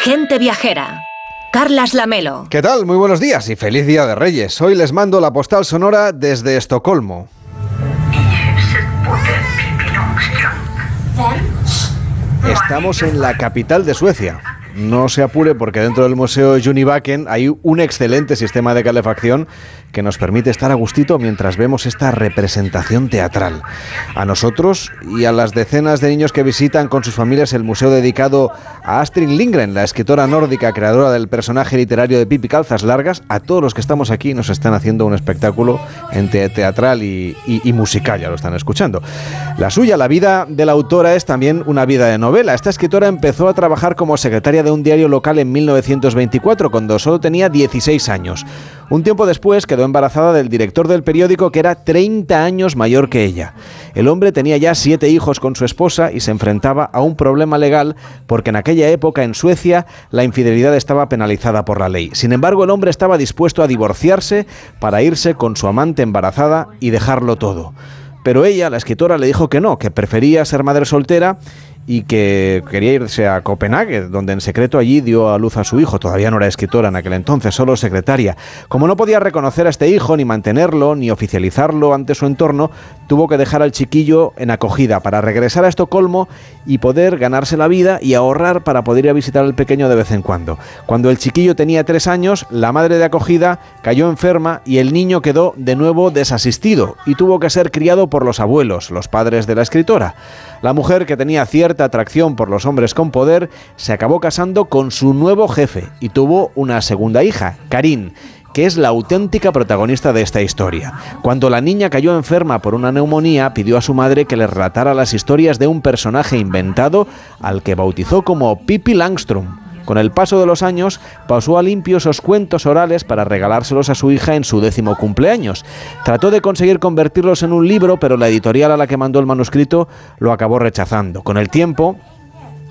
Gente viajera. Carlas Lamelo. ¿Qué tal? Muy buenos días y feliz Día de Reyes. Hoy les mando la postal sonora desde Estocolmo. Estamos en la capital de Suecia no se apure porque dentro del Museo Junibaken hay un excelente sistema de calefacción que nos permite estar a gustito mientras vemos esta representación teatral. A nosotros y a las decenas de niños que visitan con sus familias el museo dedicado a Astrid Lindgren, la escritora nórdica creadora del personaje literario de Pipi Calzas Largas, a todos los que estamos aquí nos están haciendo un espectáculo entre teatral y, y musical, ya lo están escuchando. La suya, la vida de la autora es también una vida de novela. Esta escritora empezó a trabajar como secretaria de un diario local en 1924, cuando solo tenía 16 años. Un tiempo después quedó embarazada del director del periódico que era 30 años mayor que ella. El hombre tenía ya siete hijos con su esposa y se enfrentaba a un problema legal porque en aquella época en Suecia la infidelidad estaba penalizada por la ley. Sin embargo, el hombre estaba dispuesto a divorciarse para irse con su amante embarazada y dejarlo todo. Pero ella, la escritora, le dijo que no, que prefería ser madre soltera y que quería irse a Copenhague, donde en secreto allí dio a luz a su hijo. Todavía no era escritora en aquel entonces, solo secretaria. Como no podía reconocer a este hijo, ni mantenerlo, ni oficializarlo ante su entorno, tuvo que dejar al chiquillo en acogida para regresar a Estocolmo y poder ganarse la vida y ahorrar para poder ir a visitar al pequeño de vez en cuando. Cuando el chiquillo tenía tres años, la madre de acogida cayó enferma y el niño quedó de nuevo desasistido y tuvo que ser criado por los abuelos, los padres de la escritora. La mujer, que tenía cierta atracción por los hombres con poder, se acabó casando con su nuevo jefe y tuvo una segunda hija, Karin que es la auténtica protagonista de esta historia. Cuando la niña cayó enferma por una neumonía, pidió a su madre que le relatara las historias de un personaje inventado al que bautizó como Pippi Langstrom con el paso de los años, pasó a limpio esos cuentos orales para regalárselos a su hija en su décimo cumpleaños. Trató de conseguir convertirlos en un libro, pero la editorial a la que mandó el manuscrito lo acabó rechazando. Con el tiempo,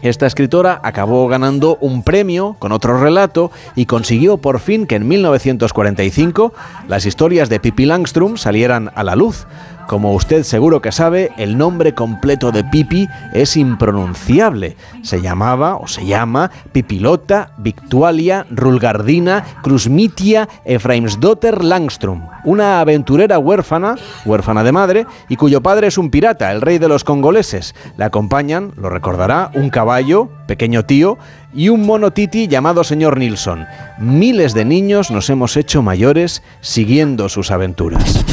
esta escritora acabó ganando un premio con otro relato y consiguió por fin que en 1945 las historias de Pippi Langstrom salieran a la luz. Como usted seguro que sabe, el nombre completo de Pipi es impronunciable. Se llamaba o se llama Pipilota Victualia Rulgardina Krusmitia Efraimsdotter Langstrom, una aventurera huérfana, huérfana de madre, y cuyo padre es un pirata, el rey de los congoleses. Le acompañan, lo recordará, un caballo, pequeño tío, y un mono titi llamado señor Nilsson. Miles de niños nos hemos hecho mayores siguiendo sus aventuras.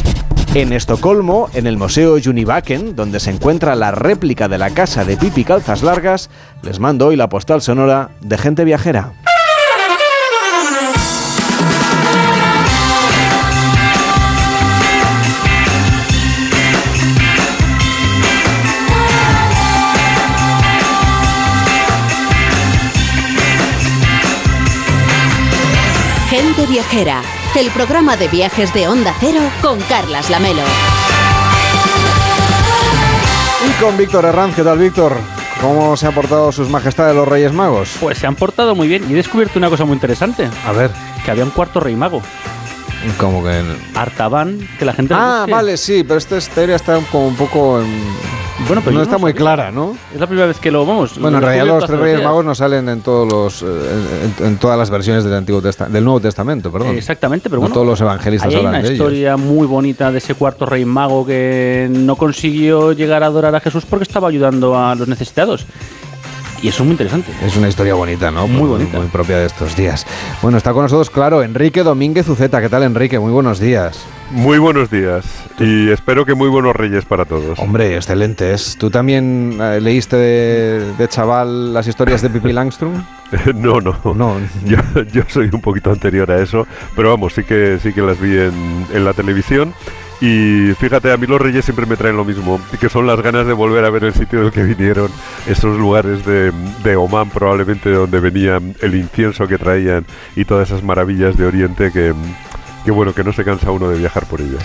En Estocolmo, en el Museo Junibaken, donde se encuentra la réplica de la casa de Pipi Calzas Largas, les mando hoy la postal sonora de gente viajera. Gente viajera el programa de viajes de Onda Cero con Carlas Lamelo. Y con Víctor Herranz, ¿qué tal Víctor? ¿Cómo se han portado sus majestades los Reyes Magos? Pues se han portado muy bien y he descubierto una cosa muy interesante. A ver. Que había un cuarto rey mago. ¿Cómo que? Artaban, que la gente... Ah, vale, sí, pero esta historia está como un poco en bueno, pero no está muy clara, ¿no? Es la primera vez que lo vamos. Bueno, en realidad los tres Reyes Magos no salen en todos los eh, en, todas las versiones del Antiguo del Nuevo Testamento, perdón. Exactamente, pero bueno. todos los evangelistas hay hablan una historia muy bonita de ese cuarto Rey Mago que no consiguió llegar a adorar a Jesús porque estaba ayudando a los necesitados. Y eso es muy interesante. Es una historia bonita, ¿no? Muy bonita. Muy propia de estos días. Bueno, está con nosotros, claro, Enrique Domínguez Uceta. ¿Qué tal, Enrique? Muy buenos días. Muy buenos días. Y espero que muy buenos reyes para todos. Hombre, excelentes. ¿Tú también eh, leíste de, chaval las historias de Pippi Langstrom? no, no. no. Yo, soy un poquito anterior a eso, pero vamos, sí que, sí que las vi en, en la televisión. Y fíjate, a mí los reyes siempre me traen lo mismo, que son las ganas de volver a ver el sitio del que vinieron, esos lugares de, de Oman probablemente de donde venía el incienso que traían y todas esas maravillas de Oriente que, que bueno, que no se cansa uno de viajar por ellas.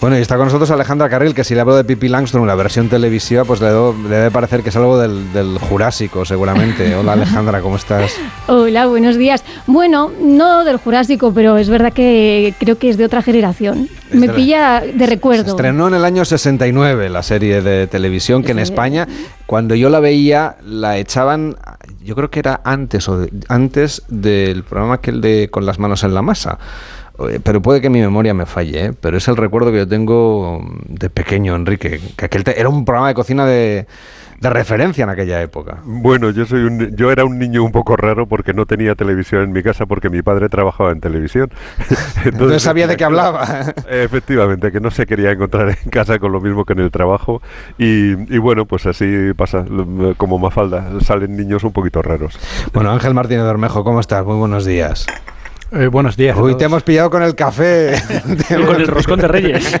Bueno, y está con nosotros Alejandra Carril, que si le hablo de Pippi Langstrom, la versión televisiva, pues le, debe parecer que es algo del, del Jurásico, seguramente. Hola Alejandra, ¿cómo estás? Hola, buenos días. Bueno, no del Jurásico, pero es verdad que creo que es de otra generación. Me pilla de recuerdo. Se estrenó en el año 69 la serie de televisión, que en España, cuando yo la veía, la echaban, yo creo que era antes, o antes del programa aquel de Con las manos en la masa pero puede que mi memoria me falle, ¿eh? pero es el recuerdo que yo tengo de pequeño, Enrique, que aquel era un programa de cocina de, de referencia en aquella época. Bueno, yo soy un, yo era un niño un poco raro porque no tenía televisión en mi casa porque mi padre trabajaba en televisión. Entonces, sabía de qué hablaba. Efectivamente, que no se quería encontrar en casa con lo mismo que en el trabajo y, bueno, pues así pasa, como Mafalda, salen niños un poquito raros. Bueno, Ángel Martínez Bermejo, ¿cómo estás? Muy buenos días. Eh, buenos días. Uy, te hemos pillado con el café. con el roscón de Reyes.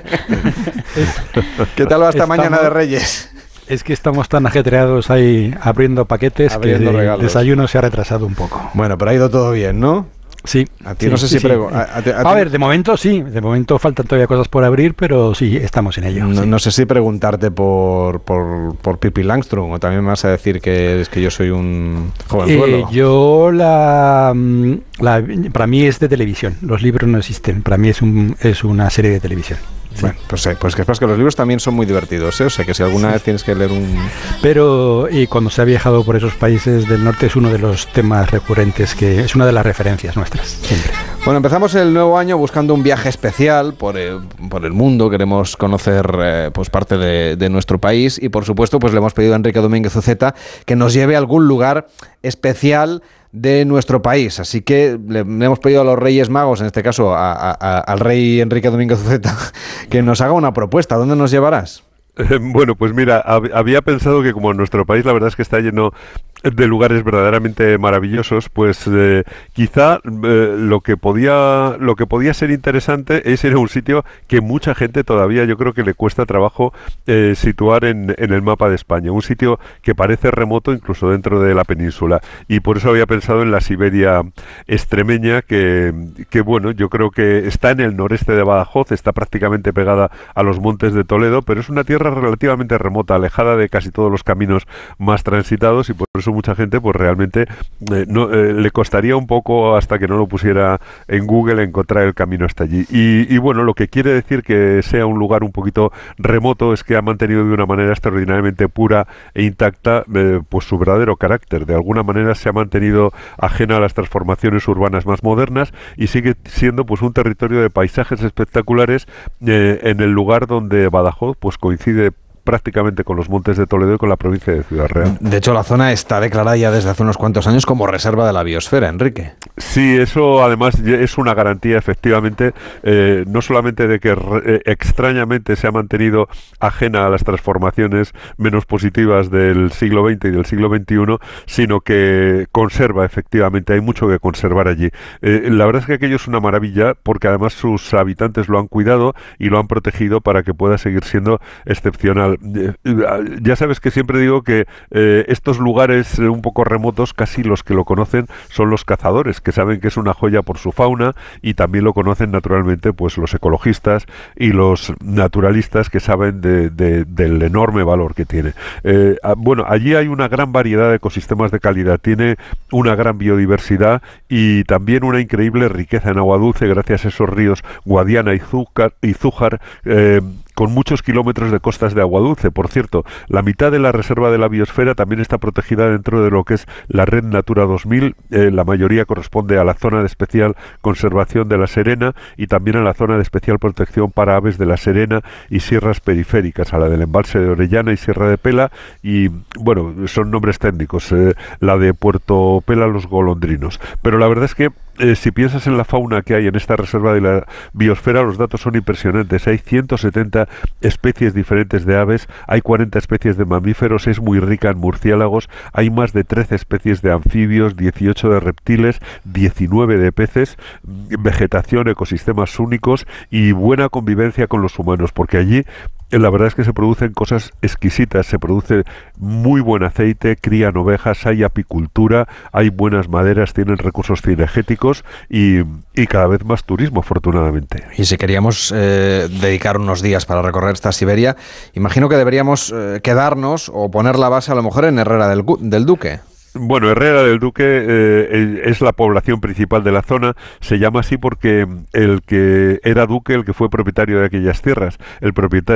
¿Qué tal va esta mañana de Reyes? Es que estamos tan ajetreados ahí abriendo paquetes que el desayuno se ha retrasado un poco. Bueno, pero ha ido todo bien, ¿no? Sí. A ti no sé si A, ver, de momento sí, de momento faltan todavía cosas por abrir, pero sí, estamos en ello. No, sé si preguntarte por, por, por Pippi Langstrom o también me vas a decir que es que yo soy un jovenzuelo. Eh, yo la, mm, la, para mí es de televisión, los libros no existen, para mí es, un, es una serie de televisión. Bueno, pues, eh, pues que que los libros también son muy divertidos, ¿eh? o sea que si alguna vez tienes que leer un... Pero, y cuando se ha viajado por esos países del norte es uno de los temas recurrentes, que es una de las referencias nuestras, siempre. Bueno, empezamos el nuevo año buscando un viaje especial por el, por el mundo, queremos conocer eh, pues parte de, de, nuestro país y por supuesto pues le hemos pedido a Enrique Domínguez Uceta que nos lleve a algún lugar especial de nuestro país. Así que le, hemos pedido a los Reyes Magos, en este caso al rey Enrique Domínguez Zeta, que nos haga una propuesta. ¿Dónde nos llevarás? Bueno, pues mira, había pensado que como nuestro país la verdad es que está lleno de lugares verdaderamente maravillosos, pues eh, quizá eh, lo que podía lo que podía ser interesante es ir a un sitio que mucha gente todavía yo creo que le cuesta trabajo eh, situar en, el mapa de España, un sitio que parece remoto incluso dentro de la península. Y por eso había pensado en la Siberia extremeña que, que bueno yo creo que está en el noreste de Badajoz, está prácticamente pegada a los montes de Toledo, pero es una tierra relativamente remota, alejada de casi todos los caminos más transitados y por eso mucha gente pues realmente eh, no, eh, le costaría un poco hasta que no lo pusiera en Google encontrar el camino hasta allí. Y, bueno, lo que quiere decir que sea un lugar un poquito remoto es que ha mantenido de una manera extraordinariamente pura e intacta eh, pues su verdadero carácter. De alguna manera se ha mantenido ajena a las transformaciones urbanas más modernas y sigue siendo pues un territorio de paisajes espectaculares en el lugar donde Badajoz pues coincide de prácticamente con los montes de Toledo y con la provincia de Ciudad Real. De hecho, la zona está declarada ya desde hace unos cuantos años como reserva de la biosfera, Enrique. Sí, eso además es una garantía, efectivamente, eh, no solamente de que eh, extrañamente se ha mantenido ajena a las transformaciones menos positivas del siglo XX y del siglo XXI, sino que conserva, efectivamente, hay mucho que conservar allí. Eh, la verdad es que aquello es una maravilla porque además sus habitantes lo han cuidado y lo han protegido para que pueda seguir siendo excepcional eh, ya sabes que siempre digo que eh, estos lugares eh, un poco remotos, casi los que lo conocen son los cazadores, que saben que es una joya por su fauna y también lo conocen naturalmente pues los ecologistas y los naturalistas que saben del enorme valor que tiene. bueno, allí hay una gran variedad de ecosistemas de calidad, tiene una gran biodiversidad y también una increíble riqueza en agua dulce gracias a esos ríos Guadiana y y Zújar con muchos kilómetros de costas de agua dulce. Por cierto, la mitad de la reserva de la biosfera también está protegida dentro de lo que es la red Natura 2000. Eh, la mayoría corresponde a la zona de especial conservación de la Serena y también a la zona de especial protección para aves de la Serena y sierras periféricas, a la del embalse de Orellana y Sierra de Pela. Y bueno, son nombres técnicos, eh, la de Puerto Pela los golondrinos. Pero la verdad es que eh, si piensas en la fauna que hay en esta reserva de la biosfera, los datos son impresionantes. Hay 170 especies diferentes de aves, hay 40 especies de mamíferos, es muy rica en murciélagos, hay más de 13 especies de anfibios, 18 de reptiles, 19 de peces, vegetación, ecosistemas únicos y buena convivencia con los humanos, porque allí la verdad es que se producen cosas exquisitas, se produce muy buen aceite, crían ovejas, hay apicultura, hay buenas maderas, tienen recursos cinegéticos y, y cada vez más turismo, afortunadamente. Y si queríamos eh, dedicar unos días para recorrer esta Siberia, imagino que deberíamos eh, quedarnos o poner la base a lo mejor en Herrera del, del Duque. Bueno, Herrera del Duque eh, es la población principal de la zona. Se llama así porque el que era duque, el que fue propietario de aquellas tierras, el,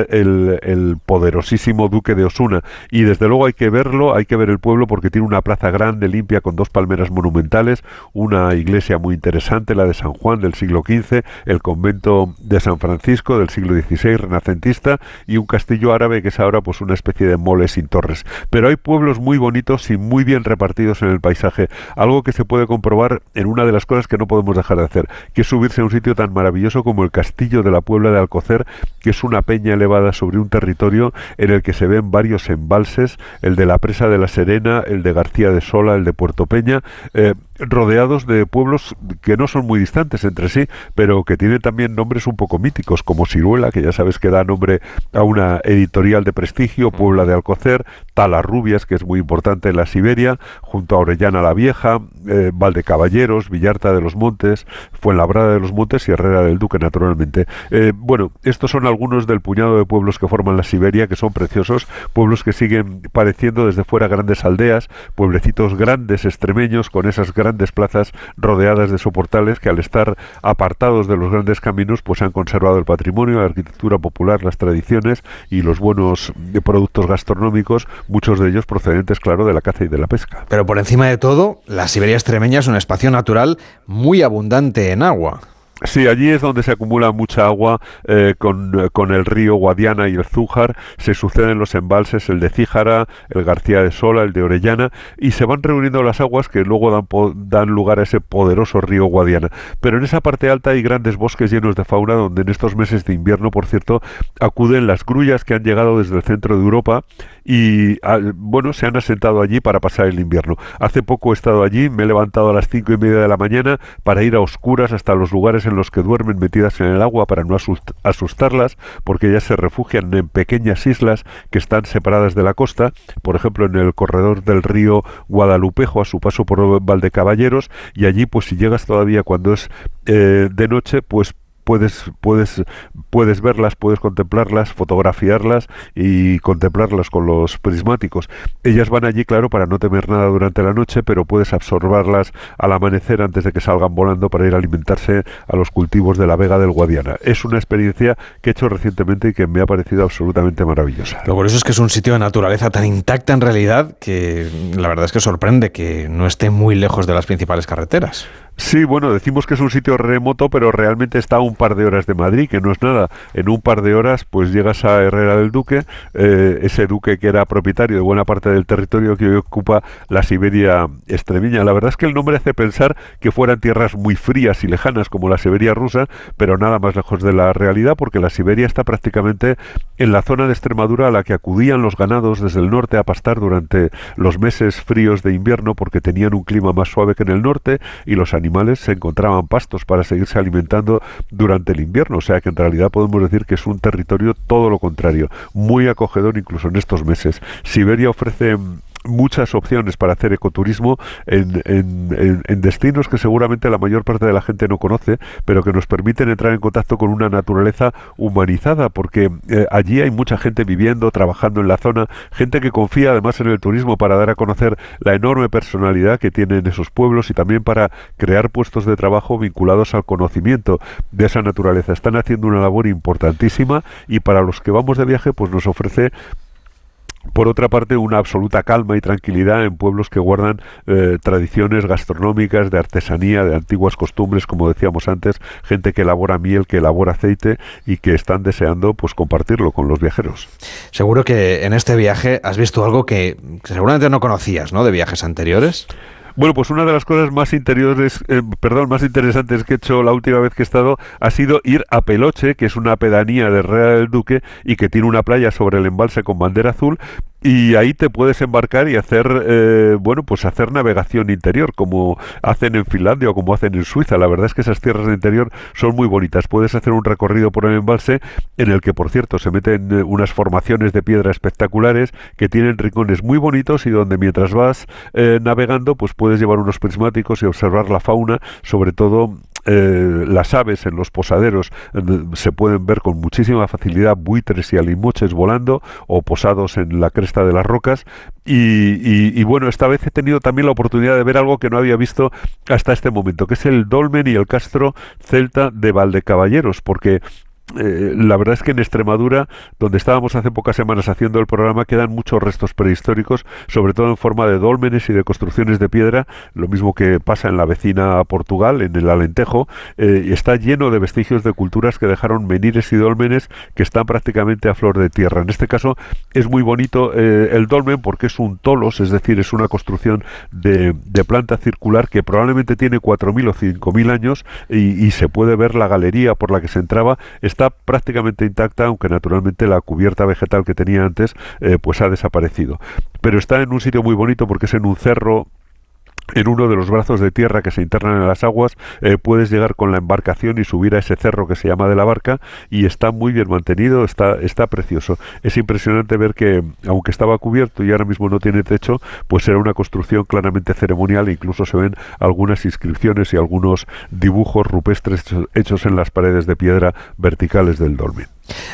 el, el, poderosísimo duque de Osuna. Y desde luego hay que verlo, hay que ver el pueblo porque tiene una plaza grande, limpia, con dos palmeras monumentales, una iglesia muy interesante, la de San Juan del siglo XV, el convento de San Francisco del siglo XVI, renacentista, y un castillo árabe que es ahora pues una especie de mole sin torres. Pero hay pueblos muy bonitos y muy bien repartidos partidos en el paisaje, algo que se puede comprobar en una de las cosas que no podemos dejar de hacer, que es subirse a un sitio tan maravilloso como el castillo de la Puebla de Alcocer, que es una peña elevada sobre un territorio en el que se ven varios embalses, el de la presa de la Serena, el de García de Sola, el de Puerto Peña, eh, rodeados de pueblos que no son muy distantes entre sí, pero que tienen también nombres un poco míticos, como Ciruela, que ya sabes que da nombre a una editorial de prestigio, Puebla de Alcocer, Talarrubias, que es muy importante en la Siberia, junto a Orellana la Vieja, eh, Valdecaballeros, Villarta de los Montes, Fuenlabrada de los Montes y Herrera del Duque, naturalmente. Eh, bueno, estos son algunos del puñado de pueblos que forman la Siberia, que son preciosos, pueblos que siguen pareciendo desde fuera grandes aldeas, pueblecitos grandes, extremeños, con esas grandes plazas rodeadas de soportales que al estar apartados de los grandes caminos, pues han conservado el patrimonio, la arquitectura popular, las tradiciones y los buenos productos gastronómicos, muchos de ellos procedentes, claro, de la caza y de la pesca. Pero por encima de todo, la Siberia extremeña es un espacio natural muy abundante en agua. Sí, allí es donde se acumula mucha agua eh, con, con, el río Guadiana y el Zújar, se suceden los embalses, el de Cíjara, el García de Sola, el de Orellana, y se van reuniendo las aguas que luego dan, dan lugar a ese poderoso río Guadiana. Pero en esa parte alta hay grandes bosques llenos de fauna donde en estos meses de invierno, por cierto, acuden las grullas que han llegado desde el centro de Europa y bueno, se han asentado allí para pasar el invierno. Hace poco he estado allí, me he levantado a las cinco y media de la mañana para ir a oscuras hasta los lugares en los que duermen metidas en el agua para no asustarlas, porque ellas se refugian en pequeñas islas que están separadas de la costa, por ejemplo en el corredor del río Guadalupejo a su paso por Valdecaballeros, y allí pues si llegas todavía cuando es eh, de noche, pues puedes, puedes, puedes verlas, puedes contemplarlas, fotografiarlas y contemplarlas con los prismáticos. Ellas van allí, claro, para no temer nada durante la noche, pero puedes absorberlas al amanecer antes de que salgan volando para ir a alimentarse a los cultivos de la Vega del Guadiana. Es una experiencia que he hecho recientemente y que me ha parecido absolutamente maravillosa. Lo curioso es que es un sitio de naturaleza tan intacta en realidad que la verdad es que sorprende que no esté muy lejos de las principales carreteras. Sí, bueno, decimos que es un sitio remoto, pero realmente está a un par de horas de Madrid, que no es nada. En un par de horas, pues llegas a Herrera del Duque, eh, ese duque que era propietario de buena parte del territorio que hoy ocupa la Siberia extremeña. La verdad es que el nombre hace pensar que fueran tierras muy frías y lejanas como la Siberia rusa, pero nada más lejos de la realidad, porque la Siberia está prácticamente en la zona de Extremadura a la que acudían los ganados desde el norte a pastar durante los meses fríos de invierno, porque tenían un clima más suave que en el norte y los animales animales se encontraban pastos para seguirse alimentando durante el invierno, o sea que en realidad podemos decir que es un territorio todo lo contrario, muy acogedor incluso en estos meses. Siberia ofrece muchas opciones para hacer ecoturismo en, destinos que seguramente la mayor parte de la gente no conoce, pero que nos permiten entrar en contacto con una naturaleza humanizada, porque eh, allí hay mucha gente viviendo, trabajando en la zona, gente que confía además en el turismo para dar a conocer la enorme personalidad que tienen esos pueblos y también para crear puestos de trabajo vinculados al conocimiento de esa naturaleza. Están haciendo una labor importantísima y para los que vamos de viaje pues nos ofrece por otra parte, una absoluta calma y tranquilidad en pueblos que guardan eh, tradiciones gastronómicas, de artesanía, de antiguas costumbres, como decíamos antes, gente que elabora miel, que elabora aceite y que están deseando pues compartirlo con los viajeros. Seguro que en este viaje has visto algo que, que seguramente no conocías, ¿no? De viajes anteriores. Bueno, pues una de las cosas más interiores, eh, perdón, más interesantes que he hecho la última vez que he estado ha sido ir a Peloche, que es una pedanía de Herrera del Duque y que tiene una playa sobre el embalse con bandera azul y ahí te puedes embarcar y hacer eh, bueno pues hacer navegación interior como hacen en Finlandia o como hacen en Suiza. La verdad es que esas tierras de interior son muy bonitas. Puedes hacer un recorrido por el embalse en el que por cierto se meten eh, unas formaciones de piedra espectaculares que tienen rincones muy bonitos y donde mientras vas eh, navegando pues puedes llevar unos prismáticos y observar la fauna sobre todo eh, las aves en los posaderos se pueden ver con muchísima facilidad buitres y alimoches volando o posados en la cresta de las rocas. Y, bueno, esta vez he tenido también la oportunidad de ver algo que no había visto hasta este momento, que es el dolmen y el castro celta de Valdecaballeros, porque eh, la verdad es que en Extremadura, donde estábamos hace pocas semanas haciendo el programa, quedan muchos restos prehistóricos, sobre todo en forma de dólmenes y de construcciones de piedra, lo mismo que pasa en la vecina Portugal, en el Alentejo, eh, y está lleno de vestigios de culturas que dejaron menires y dólmenes que están prácticamente a flor de tierra. En este caso es muy bonito eh, el dolmen porque es un tolos, es decir, es una construcción de, planta circular que probablemente tiene 4.000 o 5.000 años y, se puede ver la galería por la que se entraba prácticamente intacta, aunque naturalmente la cubierta vegetal que tenía antes eh, pues ha desaparecido. Pero está en un sitio muy bonito porque es en un cerro en uno de los brazos de tierra que se internan en las aguas eh, puedes llegar con la embarcación y subir a ese cerro que se llama de la barca y está muy bien mantenido, está, está precioso. Es impresionante ver que aunque estaba cubierto y ahora mismo no tiene techo, pues era una construcción claramente ceremonial e incluso se ven algunas inscripciones y algunos dibujos rupestres hechos en las paredes de piedra verticales del dolmen.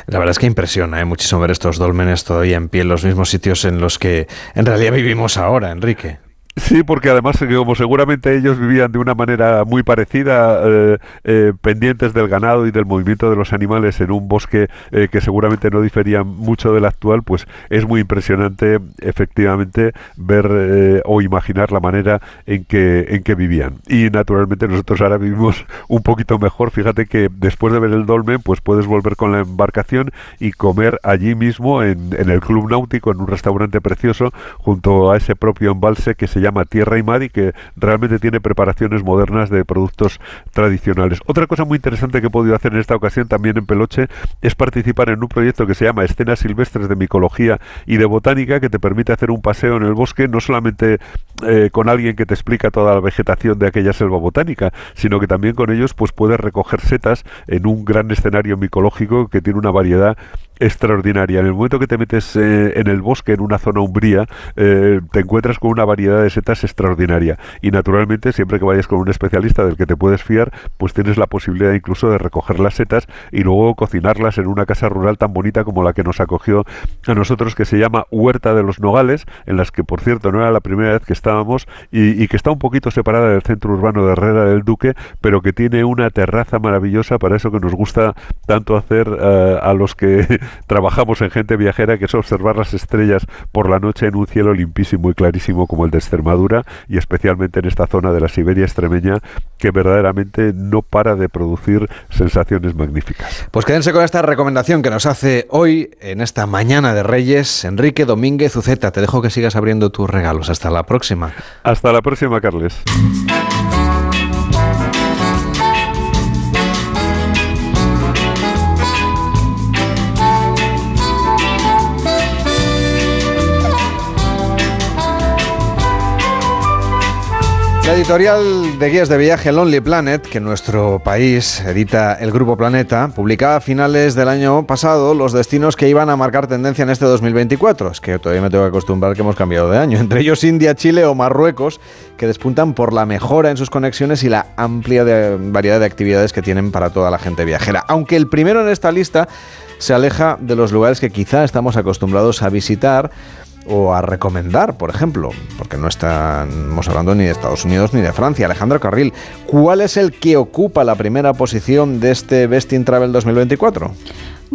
La verdad es que impresiona ¿eh? muchísimo ver estos dolmenes todavía en pie en los mismos sitios en los que en realidad vivimos ahora, Enrique. Sí, porque además, eh, como seguramente ellos vivían de una manera muy parecida, eh, eh, pendientes del ganado y del movimiento de los animales en un bosque que seguramente no difería mucho del actual, pues es muy impresionante efectivamente ver o imaginar la manera en que, en que vivían. Y naturalmente nosotros ahora vivimos un poquito mejor. Fíjate que después de ver el dolmen, pues puedes volver con la embarcación y comer allí mismo en, en el club náutico, en un restaurante precioso, junto a ese propio embalse que se llama Tierra y Mar y que realmente tiene preparaciones modernas de productos tradicionales. Otra cosa muy interesante que he podido hacer en esta ocasión también en Peloche es participar en un proyecto que se llama Escenas Silvestres de Micología y de Botánica que te permite hacer un paseo en el bosque no solamente eh, con alguien que te explica toda la vegetación de aquella selva botánica, sino que también con ellos pues puedes recoger setas en un gran escenario micológico que tiene una variedad extraordinaria. En el momento que te metes eh, en el bosque, en una zona umbría, eh, te encuentras con una variedad de setas extraordinaria. Y naturalmente, siempre que vayas con un especialista del que te puedes fiar, pues tienes la posibilidad incluso de recoger las setas y luego cocinarlas en una casa rural tan bonita como la que nos acogió a nosotros, que se llama Huerta de los Nogales, en las que, por cierto, no era la primera vez que estábamos y, que está un poquito separada del centro urbano de Herrera del Duque, pero que tiene una terraza maravillosa para eso que nos gusta tanto hacer eh, a los que trabajamos en gente viajera, que es observar las estrellas por la noche en un cielo limpísimo y clarísimo como el de Extremadura y especialmente en esta zona de la Siberia extremeña que verdaderamente no para de producir sensaciones magníficas. Pues quédense con esta recomendación que nos hace hoy en esta mañana de Reyes Enrique Domínguez Uceta. Te dejo que sigas abriendo tus regalos. Hasta la próxima. Hasta la próxima, Carles. La editorial de guías de viaje Lonely Planet, que nuestro país edita el Grupo Planeta, publicaba a finales del año pasado los destinos que iban a marcar tendencia en este 2024. Es que todavía me tengo que acostumbrar que hemos cambiado de año. Entre ellos India, Chile o Marruecos, que despuntan por la mejora en sus conexiones y la amplia variedad de actividades que tienen para toda la gente viajera. Aunque el primero en esta lista se aleja de los lugares que quizá estamos acostumbrados a visitar o a recomendar, por ejemplo, porque no estamos hablando ni de Estados Unidos ni de Francia. Alejandro Carril, ¿cuál es el que ocupa la primera posición de este Best in Travel 2024?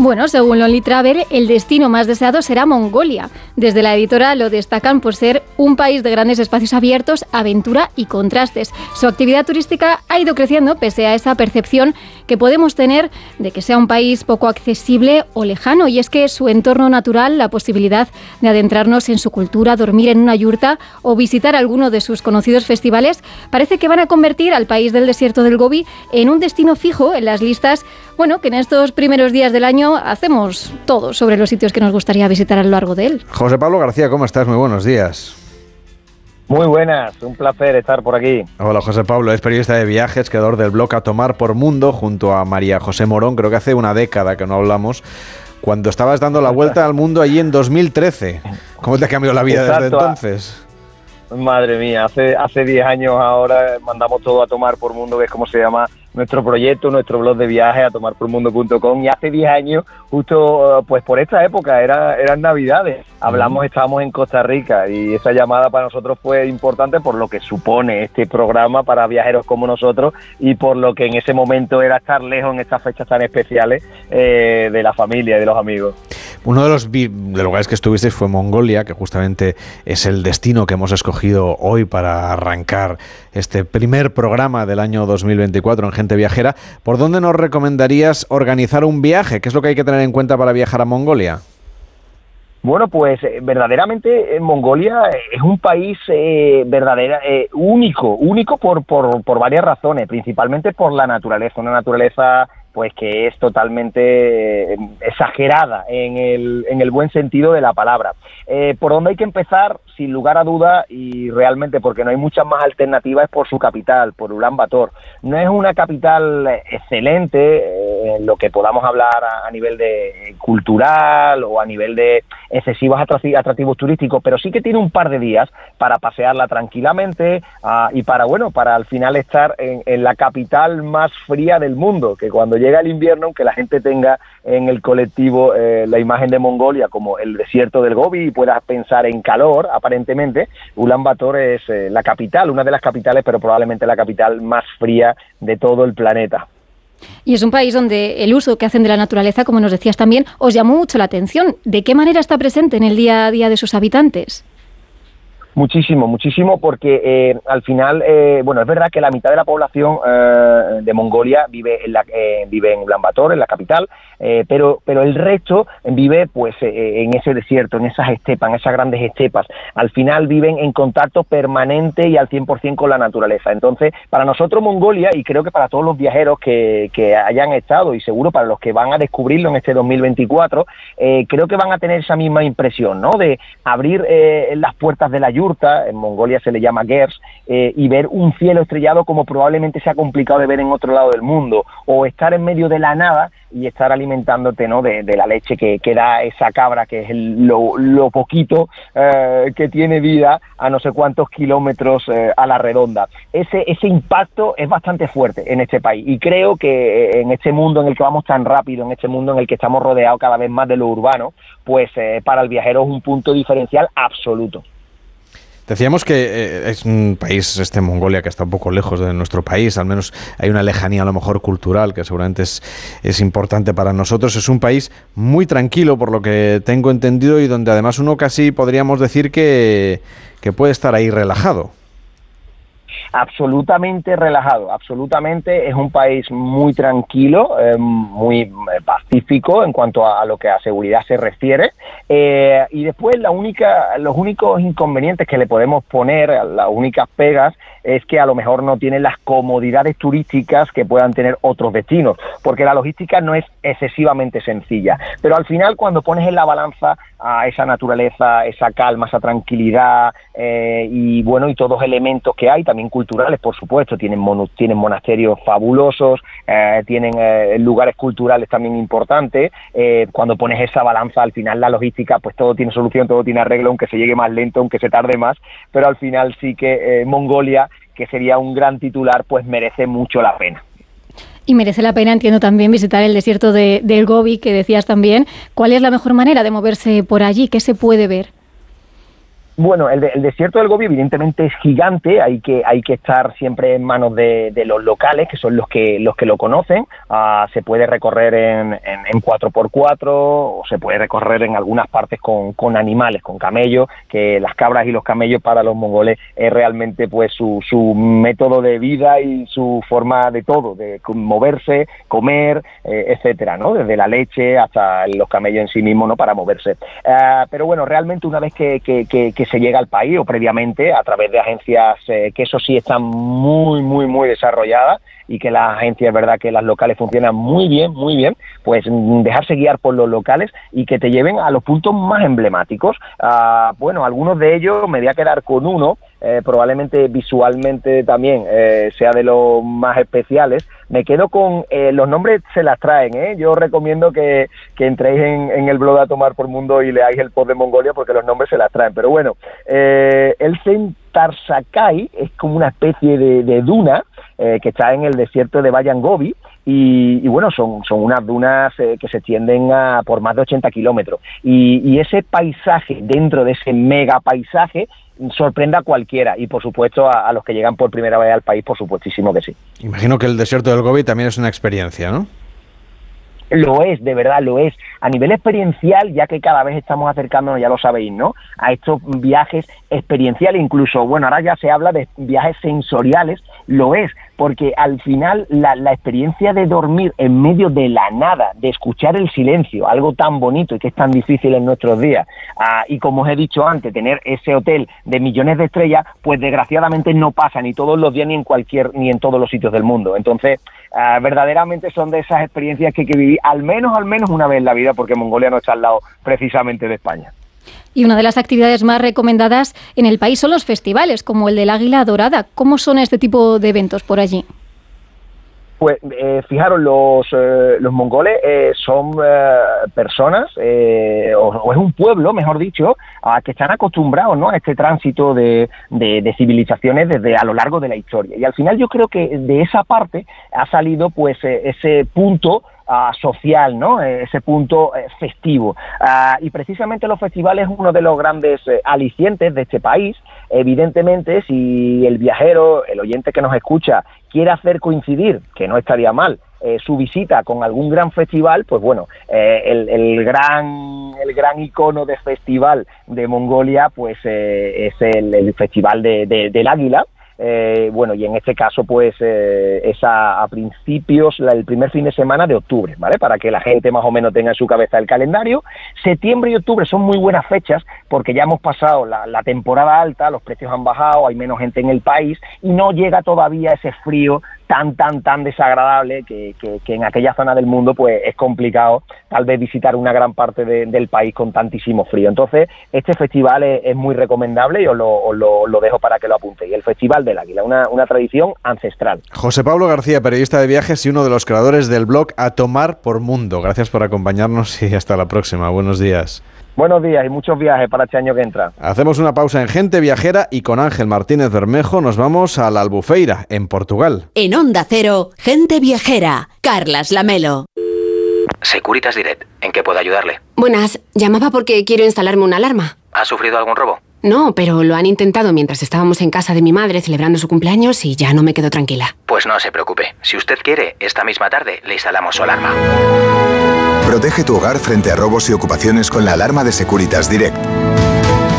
Bueno, según Lonely Travel, el destino más deseado será Mongolia. Desde la editora lo destacan por ser un país de grandes espacios abiertos, aventura y contrastes. Su actividad turística ha ido creciendo pese a esa percepción que podemos tener de que sea un país poco accesible o lejano. Y es que su entorno natural, la posibilidad de adentrarnos en su cultura, dormir en una yurta o visitar alguno de sus conocidos festivales, parece que van a convertir al país del desierto del Gobi en un destino fijo en las listas bueno, que en estos primeros días del año hacemos todo sobre los sitios que nos gustaría visitar a lo largo de él. José Pablo García, ¿cómo estás? Muy buenos días. Muy buenas, un placer estar por aquí. Hola José Pablo, es periodista de viajes, creador del blog A Tomar por Mundo, junto a María José Morón, creo que hace una década que no hablamos, cuando estabas dando la vuelta al mundo allí en 2013. ¿Cómo te ha cambiado la vida desde entonces? Madre mía, hace hace 10 años ahora mandamos todo a tomar por mundo, que es como se llama nuestro proyecto, nuestro blog de viajes a tomarpormundo.com y hace 10 años, justo pues por esta época, era, eran navidades, hablamos, estábamos en Costa Rica y esa llamada para nosotros fue importante por lo que supone este programa para viajeros como nosotros y por lo que en ese momento era estar lejos en estas fechas tan especiales eh, de la familia y de los amigos. Uno de los lugares que estuvisteis fue Mongolia, que justamente es el destino que hemos escogido hoy para arrancar este primer programa del año 2024 en Gente Viajera. ¿Por dónde nos recomendarías organizar un viaje? ¿Qué es lo que hay que tener en cuenta para viajar a Mongolia? Bueno, pues eh, verdaderamente en Mongolia es un país eh, verdadera, eh, único, único por, por, por varias razones, principalmente por la naturaleza, una naturaleza pues que es totalmente eh, exagerada en el, en el buen sentido de la palabra. Eh, por donde hay que empezar, sin lugar a duda, y realmente porque no hay muchas más alternativas, es por su capital, por Ulan Bator. No es una capital excelente eh, en lo que podamos hablar a, nivel de cultural o a nivel de excesivos atractivos turísticos, pero sí que tiene un par de días para pasearla tranquilamente ah, y para, bueno, para al final estar en, en la capital más fría del mundo, que cuando llega el invierno, aunque la gente tenga en el colectivo eh, la imagen de Mongolia como el desierto del Gobi y pueda pensar en calor, aparentemente, Ulan Bator es eh, la capital, una de las capitales, pero probablemente la capital más fría de todo el planeta. Y es un país donde el uso que hacen de la naturaleza, como nos decías también, os llamó mucho la atención. ¿De qué manera está presente en el día a día de sus habitantes? Muchísimo, muchísimo, porque eh, al final, eh, bueno, es verdad que la mitad de la población eh, de Mongolia vive en la, vive en Ulan Bator, en la capital, pero pero el resto vive pues en ese desierto, en esas estepas, en esas grandes estepas. Al final viven en contacto permanente y al 100% con la naturaleza. Entonces, para nosotros Mongolia y creo que para todos los viajeros que, que hayan estado y seguro para los que van a descubrirlo en este 2024, creo que van a tener esa misma impresión, ¿no? De abrir las puertas de la lluvia en Mongolia se le llama Gers, eh, y ver un cielo estrellado como probablemente sea complicado de ver en otro lado del mundo, o estar en medio de la nada y estar alimentándote ¿no? de, la leche que, da esa cabra, que es lo, poquito eh, que tiene vida a no sé cuántos kilómetros eh, a la redonda. Ese, ese impacto es bastante fuerte en este país y creo que en este mundo en el que vamos tan rápido, en este mundo en el que estamos rodeados cada vez más de lo urbano, pues para el viajero es un punto diferencial absoluto. Decíamos que eh, es un país, este Mongolia, que está un poco lejos de nuestro país, al menos hay una lejanía a lo mejor cultural que seguramente es, es importante para nosotros. Es un país muy tranquilo, por lo que tengo entendido, y donde además uno casi podríamos decir que, que puede estar ahí relajado absolutamente relajado, absolutamente es un país muy tranquilo, eh, muy eh, pacífico en cuanto a, lo que a seguridad se refiere. Eh, y después la única, los únicos inconvenientes que le podemos poner, las únicas pegas, es que a lo mejor no tiene las comodidades turísticas que puedan tener otros destinos, porque la logística no es excesivamente sencilla. Pero al final, cuando pones en la balanza a esa naturaleza, esa calma, esa tranquilidad y bueno, y todos los elementos que hay, también culturales, por supuesto, tienen, tienen monasterios fabulosos, eh, tienen eh, lugares culturales también importantes. Eh, cuando pones esa balanza, al final la logística, pues todo tiene solución, todo tiene arreglo, aunque se llegue más lento, aunque se tarde más, pero al final sí que Mongolia, que sería un gran titular, pues merece mucho la pena. Y merece la pena, entiendo también, visitar el desierto de, del Gobi, que decías también. ¿Cuál es la mejor manera de moverse por allí? ¿Qué se puede ver? Bueno, el, desierto del Gobi evidentemente es gigante, hay que, hay que estar siempre en manos de, los locales, que son los que, los que lo conocen. Ah, se puede recorrer en, en, 4x4 o se puede recorrer en algunas partes con, con, animales, con camellos, que las cabras y los camellos para los mongoles es realmente pues su, su método de vida y su forma de todo, de moverse, comer, eh, etcétera, ¿no? Desde la leche hasta los camellos en sí mismos, ¿no? Para moverse. Ah, pero bueno, realmente una vez que, que, que se llega al país o previamente a través de agencias eh, que eso sí están muy, muy, muy desarrolladas y que las agencias, verdad que las locales funcionan muy bien, muy bien, pues mm, dejarse guiar por los locales y que te lleven a los puntos más emblemáticos. Ah, bueno, algunos de ellos me voy a quedar con uno, eh, probablemente visualmente también eh, sea de los más especiales. Me quedo con eh, los nombres se las traen. Yo recomiendo que, que entréis en, el blog a tomar por mundo y leáis el post de Mongolia porque los nombres se las traen. Pero bueno, el Sentarsakai es como una especie de, duna que está en el desierto de Bayangobi y, y, bueno, son, son unas dunas que se extienden a, por más de 80 kilómetros. Y, y, ese paisaje, dentro de ese mega paisaje, sorprenda a cualquiera y por supuesto a, los que llegan por primera vez al país, por supuestísimo que sí. Imagino que el desierto del Gobi también es una experiencia, ¿no? Lo es, de verdad, lo es. A nivel experiencial, ya que cada vez estamos acercándonos, ya lo sabéis, ¿no? A estos viajes experienciales, incluso, bueno, ahora ya se habla de viajes sensoriales, lo es, porque al final la, experiencia de dormir en medio de la nada, de escuchar el silencio, algo tan bonito y que es tan difícil en nuestros días, ah, y como os he dicho antes, tener ese hotel de millones de estrellas, pues desgraciadamente no pasa ni todos los días ni en cualquier, ni en todos los sitios del mundo. Entonces, ah, verdaderamente son de esas experiencias que hay que vivir al menos, al menos una vez en la vida, porque Mongolia no está al lado precisamente de España. Y una de las actividades más recomendadas en el país son los festivales, como el del Águila Dorada. ¿Cómo son este tipo de eventos por allí? Pues eh, fijaros, los, eh, mongoles eh, son personas, o, es un pueblo, mejor dicho, a que están acostumbrados ¿no? a este tránsito de, de, civilizaciones desde a lo largo de la historia. Y al final yo creo que de esa parte ha salido pues ese punto social, ¿no? Ese punto eh, festivo. Ah, y precisamente los festivales es uno de los grandes eh, alicientes de este país. Evidentemente, si el viajero, el oyente que nos escucha, quiere hacer coincidir, que no estaría mal, eh, su visita con algún gran festival, pues bueno, el, gran el gran icono de festival de Mongolia, pues es el, festival del Águila, eh, bueno, y en este caso, pues eh, es a, principios, el primer fin de semana de octubre, ¿vale? Para que la gente más o menos tenga en su cabeza el calendario. Septiembre y octubre son muy buenas fechas porque ya hemos pasado la, la temporada alta, los precios han bajado, hay menos gente en el país y no llega todavía ese frío tan, tan, tan desagradable que, que, en aquella zona del mundo pues es complicado tal vez visitar una gran parte del país con tantísimo frío. Entonces, este festival es, muy recomendable y os lo, lo, dejo para que lo apuntéis. El Festival del Águila, una, una tradición ancestral. José Pablo García, periodista de viajes y uno de los creadores del blog A Tomar por Mundo. Gracias por acompañarnos y hasta la próxima. Buenos días. Buenos días y muchos viajes para este año que entra. Hacemos una pausa en Gente Viajera y con Ángel Martínez Bermejo nos vamos a la Albufeira, en Portugal. En Onda Cero, Gente Viajera, Carlas Lamelo. Securitas Direct, ¿en qué puedo ayudarle? Buenas, llamaba porque quiero instalarme una alarma. ¿Ha sufrido algún robo? No, pero lo han intentado mientras estábamos en casa de mi madre celebrando su cumpleaños y ya no me quedo tranquila. Pues no se preocupe. Si usted quiere, esta misma tarde le instalamos su alarma. Protege tu hogar frente a robos y ocupaciones con la alarma de Securitas Direct.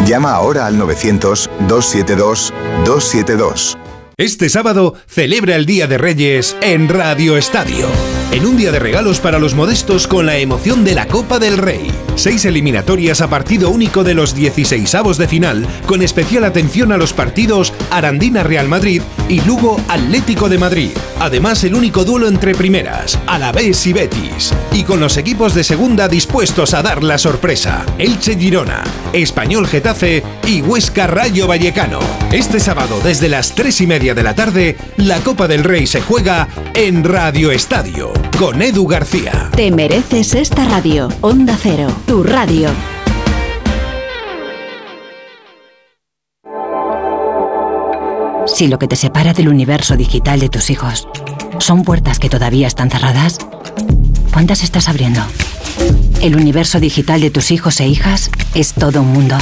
Llama ahora al 900-272-272. Este sábado celebra el Día de Reyes en Radio Estadio en un día de regalos para los modestos con la emoción de la Copa del Rey. Seis eliminatorias a partido único de los 16 de final, con especial atención a los partidos Arandina Real Madrid y Lugo Atlético de Madrid. Además, el único duelo entre primeras, Alavés y Betis. Y con los equipos de segunda dispuestos a dar la sorpresa. Elche Girona, Español Getafe y Huesca Rayo Vallecano. Este sábado, desde las 3 y media de la tarde, la Copa del Rey se juega en Radio Estadio con Edu García. Te mereces esta radio. Onda Cero, tu radio. Si lo que te separa del universo digital de tus hijos son puertas que todavía están cerradas, ¿cuántas estás abriendo? El universo digital de tus hijos e hijas es todo un mundo.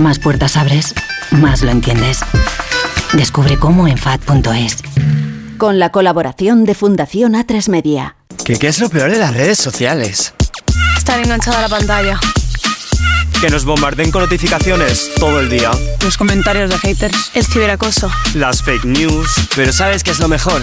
Más puertas abres, más lo entiendes. Descubre cómo en FAD.es con la colaboración de Fundación A3 Media. ¿Qué, ¿Qué es lo peor de las redes sociales? Estar enganchada a la pantalla. Que nos bombarden con notificaciones todo el día. Los comentarios de haters. El ciberacoso. Las fake news. Pero ¿sabes qué es lo mejor?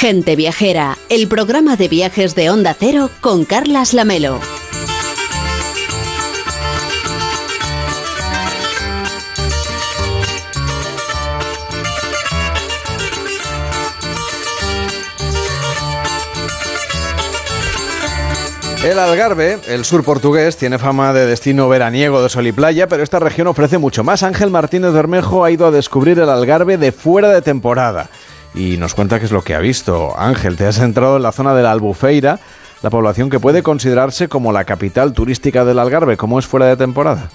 Gente Viajera, el programa de viajes de Onda Cero con Carlas Lamelo. El Algarve, el sur portugués, tiene fama de destino veraniego de sol y playa, pero esta región ofrece mucho más. Ángel Martínez Bermejo ha ido a descubrir el Algarve de fuera de temporada y nos cuenta qué es lo que ha visto. Ángel, te has entrado en la zona de la Albufeira, la población que puede considerarse como la capital turística del Algarve. ¿Cómo es fuera de temporada?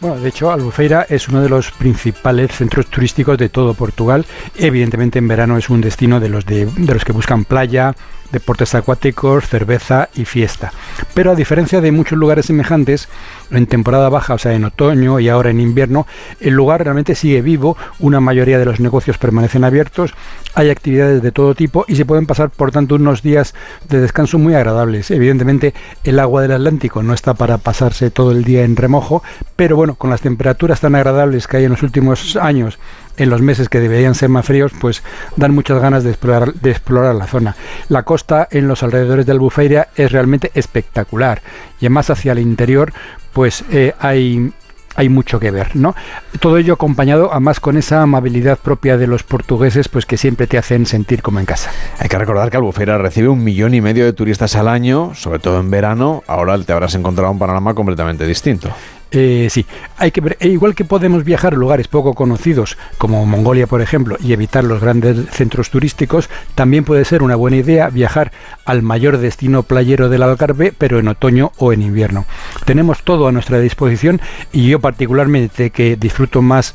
Bueno, de hecho, Albufeira es uno de los principales centros turísticos de todo Portugal. Evidentemente, en verano es un destino de los, de los que buscan playa, deportes acuáticos, cerveza y fiesta. Pero a diferencia de muchos lugares semejantes, en temporada baja, o sea, en otoño y ahora en invierno, el lugar realmente sigue vivo, una mayoría de los negocios permanecen abiertos, hay actividades de todo tipo y se pueden pasar, por tanto, unos días de descanso muy agradables. Evidentemente, el agua del Atlántico no está para pasarse todo el día en remojo, pero bueno, con las temperaturas tan agradables que hay en los últimos años, en los meses que deberían ser más fríos, pues dan muchas ganas de explorar, de explorar la zona. La costa en los alrededores de Albufeira es realmente espectacular y más hacia el interior, pues eh, hay hay mucho que ver, ¿no? Todo ello acompañado además con esa amabilidad propia de los portugueses, pues que siempre te hacen sentir como en casa. Hay que recordar que Albufeira recibe un millón y medio de turistas al año, sobre todo en verano. Ahora te habrás encontrado un panorama completamente distinto. Eh, sí, hay que ver, e igual que podemos viajar a lugares poco conocidos, como Mongolia, por ejemplo, y evitar los grandes centros turísticos, también puede ser una buena idea viajar al mayor destino playero del Algarve, pero en otoño o en invierno. Tenemos todo a nuestra disposición y yo particularmente que disfruto más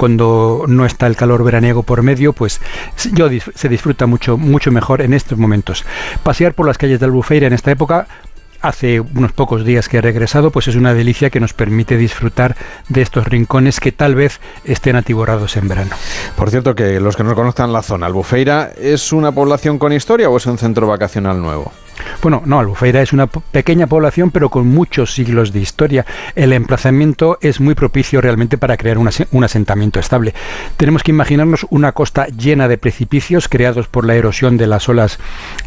cuando no está el calor veraniego por medio, pues yo se disfruta mucho mucho mejor en estos momentos. Pasear por las calles de Albufeira en esta época hace unos pocos días que he regresado, pues es una delicia que nos permite disfrutar de estos rincones que tal vez estén atiborrados en verano. Por cierto, que los que no conozcan la zona, ¿Albufeira es una población con historia o es un centro vacacional nuevo? Bueno, no, Albufeira es una pequeña población pero con muchos siglos de historia. El emplazamiento es muy propicio realmente para crear un asentamiento estable. Tenemos que imaginarnos una costa llena de precipicios creados por la erosión de las olas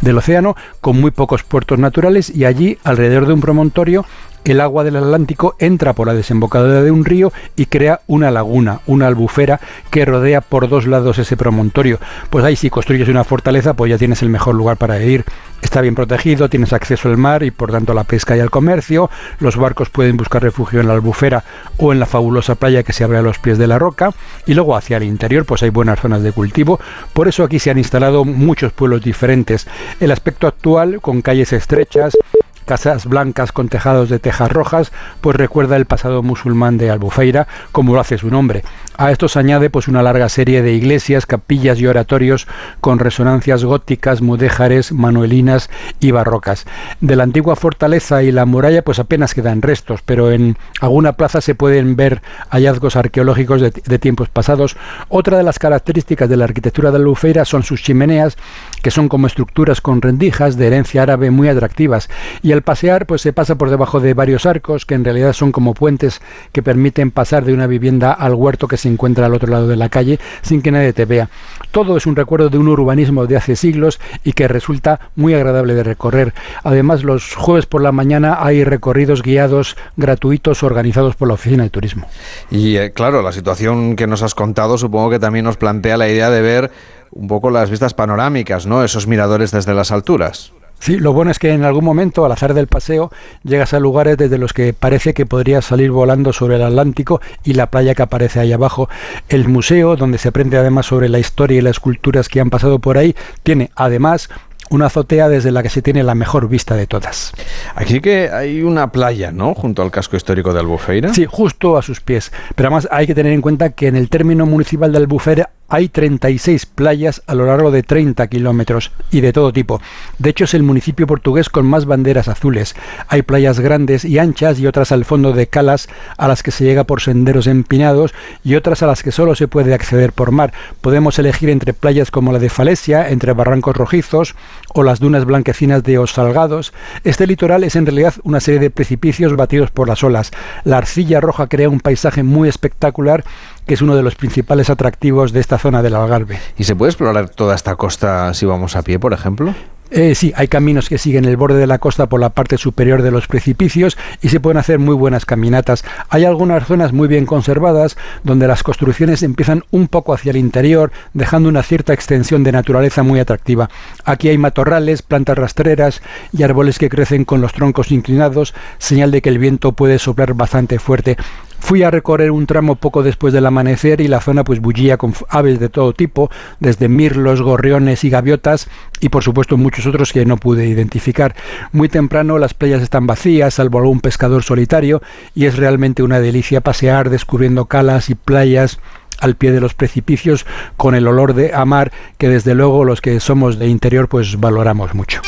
del océano, con muy pocos puertos naturales y allí, alrededor de un promontorio, el agua del Atlántico entra por la desembocadura de un río y crea una laguna, una albufera que rodea por dos lados ese promontorio. Pues ahí si construyes una fortaleza, pues ya tienes el mejor lugar para ir. Está bien protegido, tienes acceso al mar y por tanto a la pesca y al comercio. Los barcos pueden buscar refugio en la albufera o en la fabulosa playa que se abre a los pies de la roca. Y luego hacia el interior, pues hay buenas zonas de cultivo. Por eso aquí se han instalado muchos pueblos diferentes. El aspecto actual, con calles estrechas, casas blancas con tejados de tejas rojas, pues recuerda el pasado musulmán de Albufeira, como lo hace su nombre. A esto se añade pues una larga serie de iglesias, capillas y oratorios con resonancias góticas, mudéjares, manuelinas y barrocas. De la antigua fortaleza y la muralla pues apenas quedan restos, pero en alguna plaza se pueden ver hallazgos arqueológicos de, de tiempos pasados. Otra de las características de la arquitectura de Albufeira son sus chimeneas, que son como estructuras con rendijas de herencia árabe muy atractivas y al pasear pues se pasa por debajo de varios arcos que en realidad son como puentes que permiten pasar de una vivienda al huerto que se encuentra al otro lado de la calle sin que nadie te vea. Todo es un recuerdo de un urbanismo de hace siglos y que resulta muy agradable de recorrer. Además los jueves por la mañana hay recorridos guiados gratuitos organizados por la Oficina de Turismo. Y eh, claro, la situación que nos has contado supongo que también nos plantea la idea de ver un poco las vistas panorámicas, ¿no? Esos miradores desde las alturas. Sí, lo bueno es que en algún momento, al azar del paseo, llegas a lugares desde los que parece que podrías salir volando sobre el Atlántico y la playa que aparece ahí abajo. El museo, donde se aprende además sobre la historia y las culturas que han pasado por ahí, tiene además una azotea desde la que se tiene la mejor vista de todas. Aquí que hay una playa, ¿no? Junto al casco histórico de Albufeira. Sí, justo a sus pies. Pero además hay que tener en cuenta que en el término municipal de Albufeira hay 36 playas a lo largo de 30 kilómetros y de todo tipo. De hecho, es el municipio portugués con más banderas azules. Hay playas grandes y anchas y otras al fondo de calas a las que se llega por senderos empinados y otras a las que solo se puede acceder por mar. Podemos elegir entre playas como la de Falesia, entre barrancos rojizos o las dunas blanquecinas de Os Salgados. Este litoral es en realidad una serie de precipicios batidos por las olas. La arcilla roja crea un paisaje muy espectacular que es uno de los principales atractivos de esta zona del Algarve. ¿Y se puede explorar toda esta costa si vamos a pie, por ejemplo? Eh, sí, hay caminos que siguen el borde de la costa por la parte superior de los precipicios y se pueden hacer muy buenas caminatas. Hay algunas zonas muy bien conservadas donde las construcciones empiezan un poco hacia el interior, dejando una cierta extensión de naturaleza muy atractiva. Aquí hay matorrales, plantas rastreras y árboles que crecen con los troncos inclinados, señal de que el viento puede soplar bastante fuerte. Fui a recorrer un tramo poco después del amanecer y la zona pues bullía con aves de todo tipo, desde mirlos, gorriones y gaviotas y por supuesto muchos otros que no pude identificar. Muy temprano las playas están vacías, salvo algún pescador solitario y es realmente una delicia pasear descubriendo calas y playas al pie de los precipicios con el olor de amar que desde luego los que somos de interior pues valoramos mucho.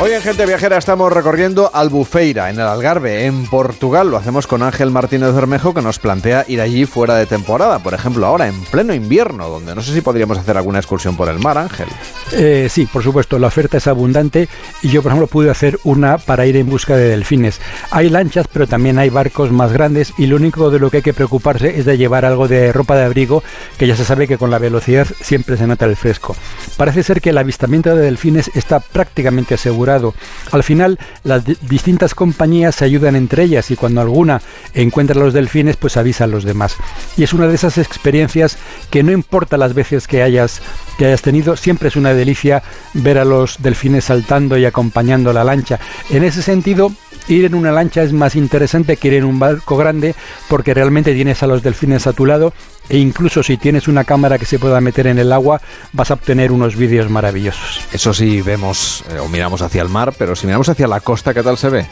Hoy en Gente Viajera estamos recorriendo Albufeira, en el Algarve, en Portugal. Lo hacemos con Ángel Martínez Bermejo, que nos plantea ir allí fuera de temporada. Por ejemplo, ahora, en pleno invierno, donde no sé si podríamos hacer alguna excursión por el mar, Ángel. Eh, sí, por supuesto, la oferta es abundante y yo, por ejemplo, pude hacer una para ir en busca de delfines. Hay lanchas, pero también hay barcos más grandes y lo único de lo que hay que preocuparse es de llevar algo de ropa de abrigo, que ya se sabe que con la velocidad siempre se nota el fresco. Parece ser que el avistamiento de delfines está prácticamente al final, las distintas compañías se ayudan entre ellas y cuando alguna encuentra los delfines, pues avisa a los demás. Y es una de esas experiencias que no importa las veces que hayas, que hayas tenido, siempre es una delicia ver a los delfines saltando y acompañando la lancha. En ese sentido, ir en una lancha es más interesante que ir en un barco grande porque realmente tienes a los delfines a tu lado e incluso si tienes una cámara que se pueda meter en el agua vas a obtener unos vídeos maravillosos. Eso sí, vemos eh, o miramos hacia el mar, pero si miramos hacia la costa, ¿qué tal se ve?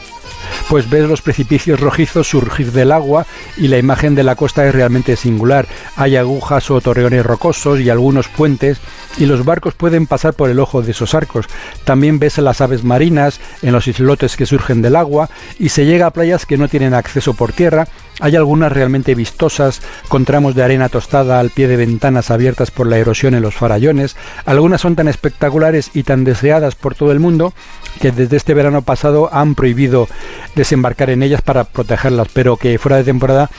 Pues ves los precipicios rojizos surgir del agua y la imagen de la costa es realmente singular. Hay agujas o torreones rocosos y algunos puentes y los barcos pueden pasar por el ojo de esos arcos. También ves a las aves marinas en los islotes que surgen del agua y se llega a playas que no tienen acceso por tierra. Hay algunas realmente vistosas, con tramos de arena tostada al pie de ventanas abiertas por la erosión en los farallones. Algunas son tan espectaculares y tan deseadas por todo el mundo que desde este verano pasado han prohibido desembarcar en ellas para protegerlas, pero que fuera de temporada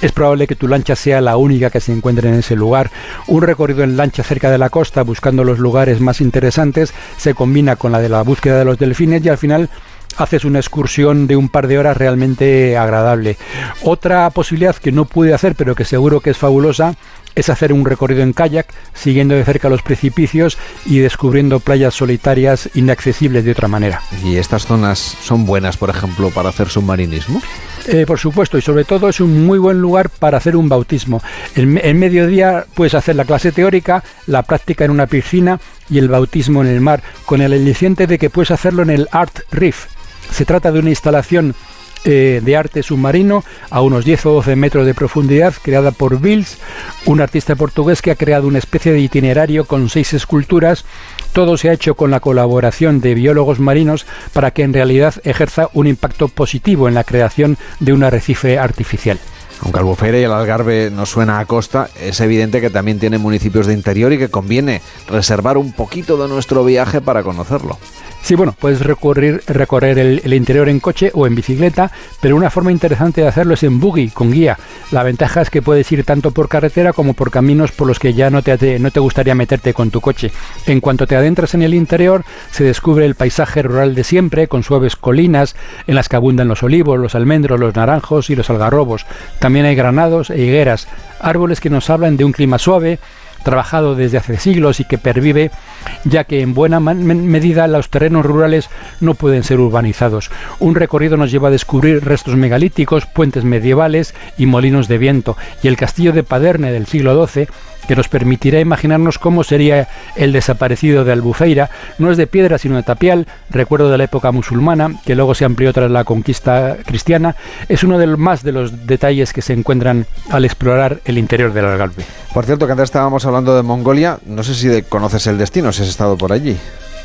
es probable que tu lancha sea la única que se encuentre en ese lugar. Un recorrido en lancha cerca de la costa buscando los lugares más interesantes se combina con la de la búsqueda de los delfines y al final haces una excursión de un par de horas realmente agradable. Otra posibilidad que no pude hacer pero que seguro que es fabulosa es hacer un recorrido en kayak, siguiendo de cerca los precipicios y descubriendo playas solitarias inaccesibles de otra manera. ¿Y estas zonas son buenas, por ejemplo, para hacer submarinismo? Eh, por supuesto, y sobre todo es un muy buen lugar para hacer un bautismo. En, en mediodía puedes hacer la clase teórica, la práctica en una piscina y el bautismo en el mar, con el aliciente de que puedes hacerlo en el Art Reef. Se trata de una instalación eh, de arte submarino a unos 10 o 12 metros de profundidad, creada por Bills, un artista portugués que ha creado una especie de itinerario con seis esculturas. Todo se ha hecho con la colaboración de biólogos marinos para que en realidad ejerza un impacto positivo en la creación de un arrecife artificial. Aunque Albufeira y el Algarve no suena a costa, es evidente que también tiene municipios de interior y que conviene reservar un poquito de nuestro viaje para conocerlo. Sí, bueno, puedes recorrer, recorrer el, interior en coche o en bicicleta, pero una forma interesante de hacerlo es en buggy, con guía. La ventaja es que puedes ir tanto por carretera como por caminos por los que ya no te, no te gustaría meterte con tu coche. En cuanto te adentras en el interior, se descubre el paisaje rural de siempre, con suaves colinas en las que abundan los olivos, los almendros, los naranjos y los algarrobos. También hay granados e higueras, árboles que nos hablan de un clima suave, trabajado desde hace siglos y que pervive, ya que en buena medida los terrenos rurales no pueden ser urbanizados. Un recorrido nos lleva a descubrir restos megalíticos, puentes medievales y molinos de viento, y el castillo de Paderne del siglo XII que nos permitirá imaginarnos cómo sería el desaparecido de Albufeira. No es de piedra, sino de tapial, recuerdo de la época musulmana, que luego se amplió tras la conquista cristiana. Es uno de los más de los detalles que se encuentran al explorar el interior del Algarve. Por cierto, que antes estábamos hablando de Mongolia, no sé si conoces el destino, si has estado por allí.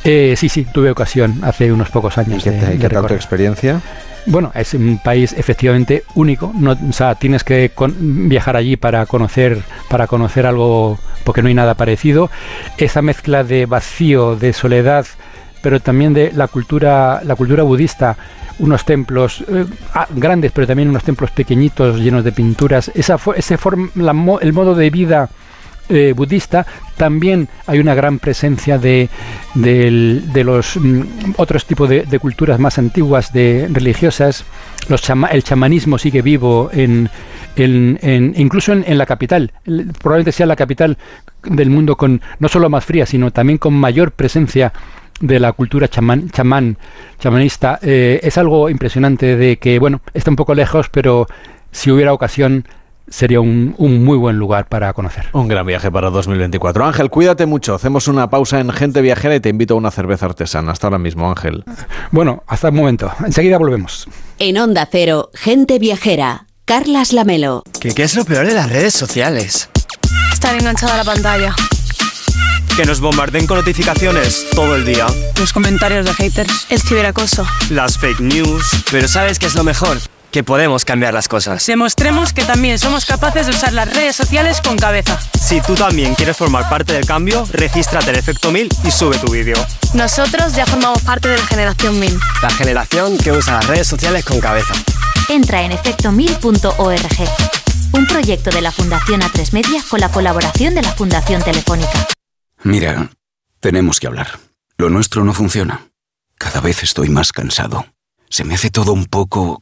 Eh, sí, sí, tuve ocasión hace unos pocos años. ¿Y qué, de, tal tu experiencia? Bueno, es un país efectivamente único. No, tienes que viajar allí para conocer, para conocer algo, porque no hay nada parecido. Esa mezcla de vacío, de soledad, pero también de la cultura, la cultura budista. Unos templos eh, ah, grandes, pero también unos templos pequeñitos llenos de pinturas. Esa, ese el modo de vida eh, budista, también hay una gran presencia de, de, los mm, otros tipos de, culturas más antiguas, de religiosas. Los el chamanismo sigue vivo en, en, incluso en, la capital. Probablemente sea la capital del mundo con no solo más fría, sino también con mayor presencia de la cultura chamán, chamán chamanista. Eh, es algo impresionante de que, bueno, está un poco lejos, pero si hubiera ocasión sería un, muy buen lugar para conocer. Un gran viaje para 2024. Ángel, cuídate mucho. Hacemos una pausa en Gente Viajera y te invito a una cerveza artesana. Hasta ahora mismo, Ángel. Bueno, hasta el momento. Enseguida volvemos. En Onda Cero, Gente Viajera. Carlas Lamelo. ¿Qué, ¿Qué es lo peor de las redes sociales? Estar enganchada a la pantalla. Que nos bombarden con notificaciones todo el día. Los comentarios de haters. El ciberacoso. Las fake news. Pero ¿sabes qué es lo mejor? Que podemos cambiar las cosas. Demostremos que también somos capaces de usar las redes sociales con cabeza. Si tú también quieres formar parte del cambio, regístrate en Efecto 1000 y sube tu vídeo. Nosotros ya formamos parte de la generación 1000. La generación que usa las redes sociales con cabeza. Entra en efecto1000.org. Un proyecto de la Fundación A3 Media con la colaboración de la Fundación Telefónica. Mira, tenemos que hablar. Lo nuestro no funciona. Cada vez estoy más cansado. Se me hace todo un poco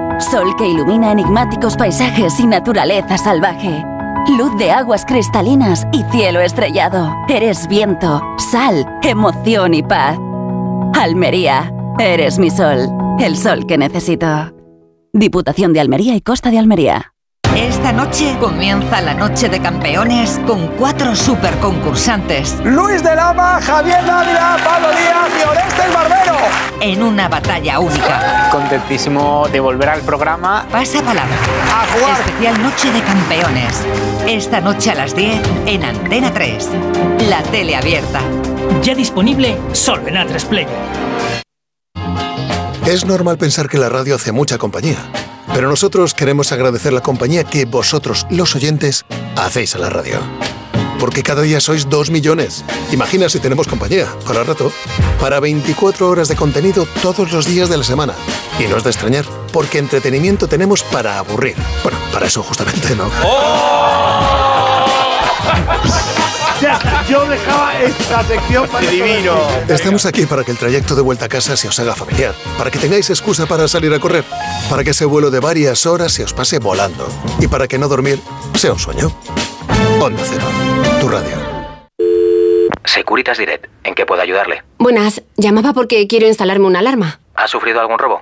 Sol que ilumina enigmáticos paisajes y naturaleza salvaje. Luz de aguas cristalinas y cielo estrellado. Eres viento, sal, emoción y paz. Almería, eres mi sol, el sol que necesito. Diputación de Almería y Costa de Almería. Esta noche comienza la noche de campeones con cuatro super concursantes. Luis de Lama, Javier Dávila, Pablo Díaz y Orestes Barbero. En una batalla única. Contentísimo de volver al programa. Pasa palabra. A jugar. Especial Noche de Campeones. Esta noche a las 10 en Antena 3. La tele abierta. Ya disponible solo en A3 Player. Es normal pensar que la radio hace mucha compañía. Pero nosotros queremos agradecer la compañía que vosotros, los oyentes, hacéis a la radio. Porque cada día sois dos millones. Imagina si tenemos compañía, para rato, para 24 horas de contenido todos los días de la semana. Y no es de extrañar, porque entretenimiento tenemos para aburrir. Bueno, para eso justamente no. ¡Oh! Yo dejaba esta sección para divino. Estamos aquí para que el trayecto de vuelta a casa se os haga familiar, para que tengáis excusa para salir a correr, para que ese vuelo de varias horas se os pase volando y para que no dormir sea un sueño. Onda Cero, tu radio. Securitas Direct, ¿en qué puedo ayudarle? Buenas, llamaba porque quiero instalarme una alarma. ¿Ha sufrido algún robo?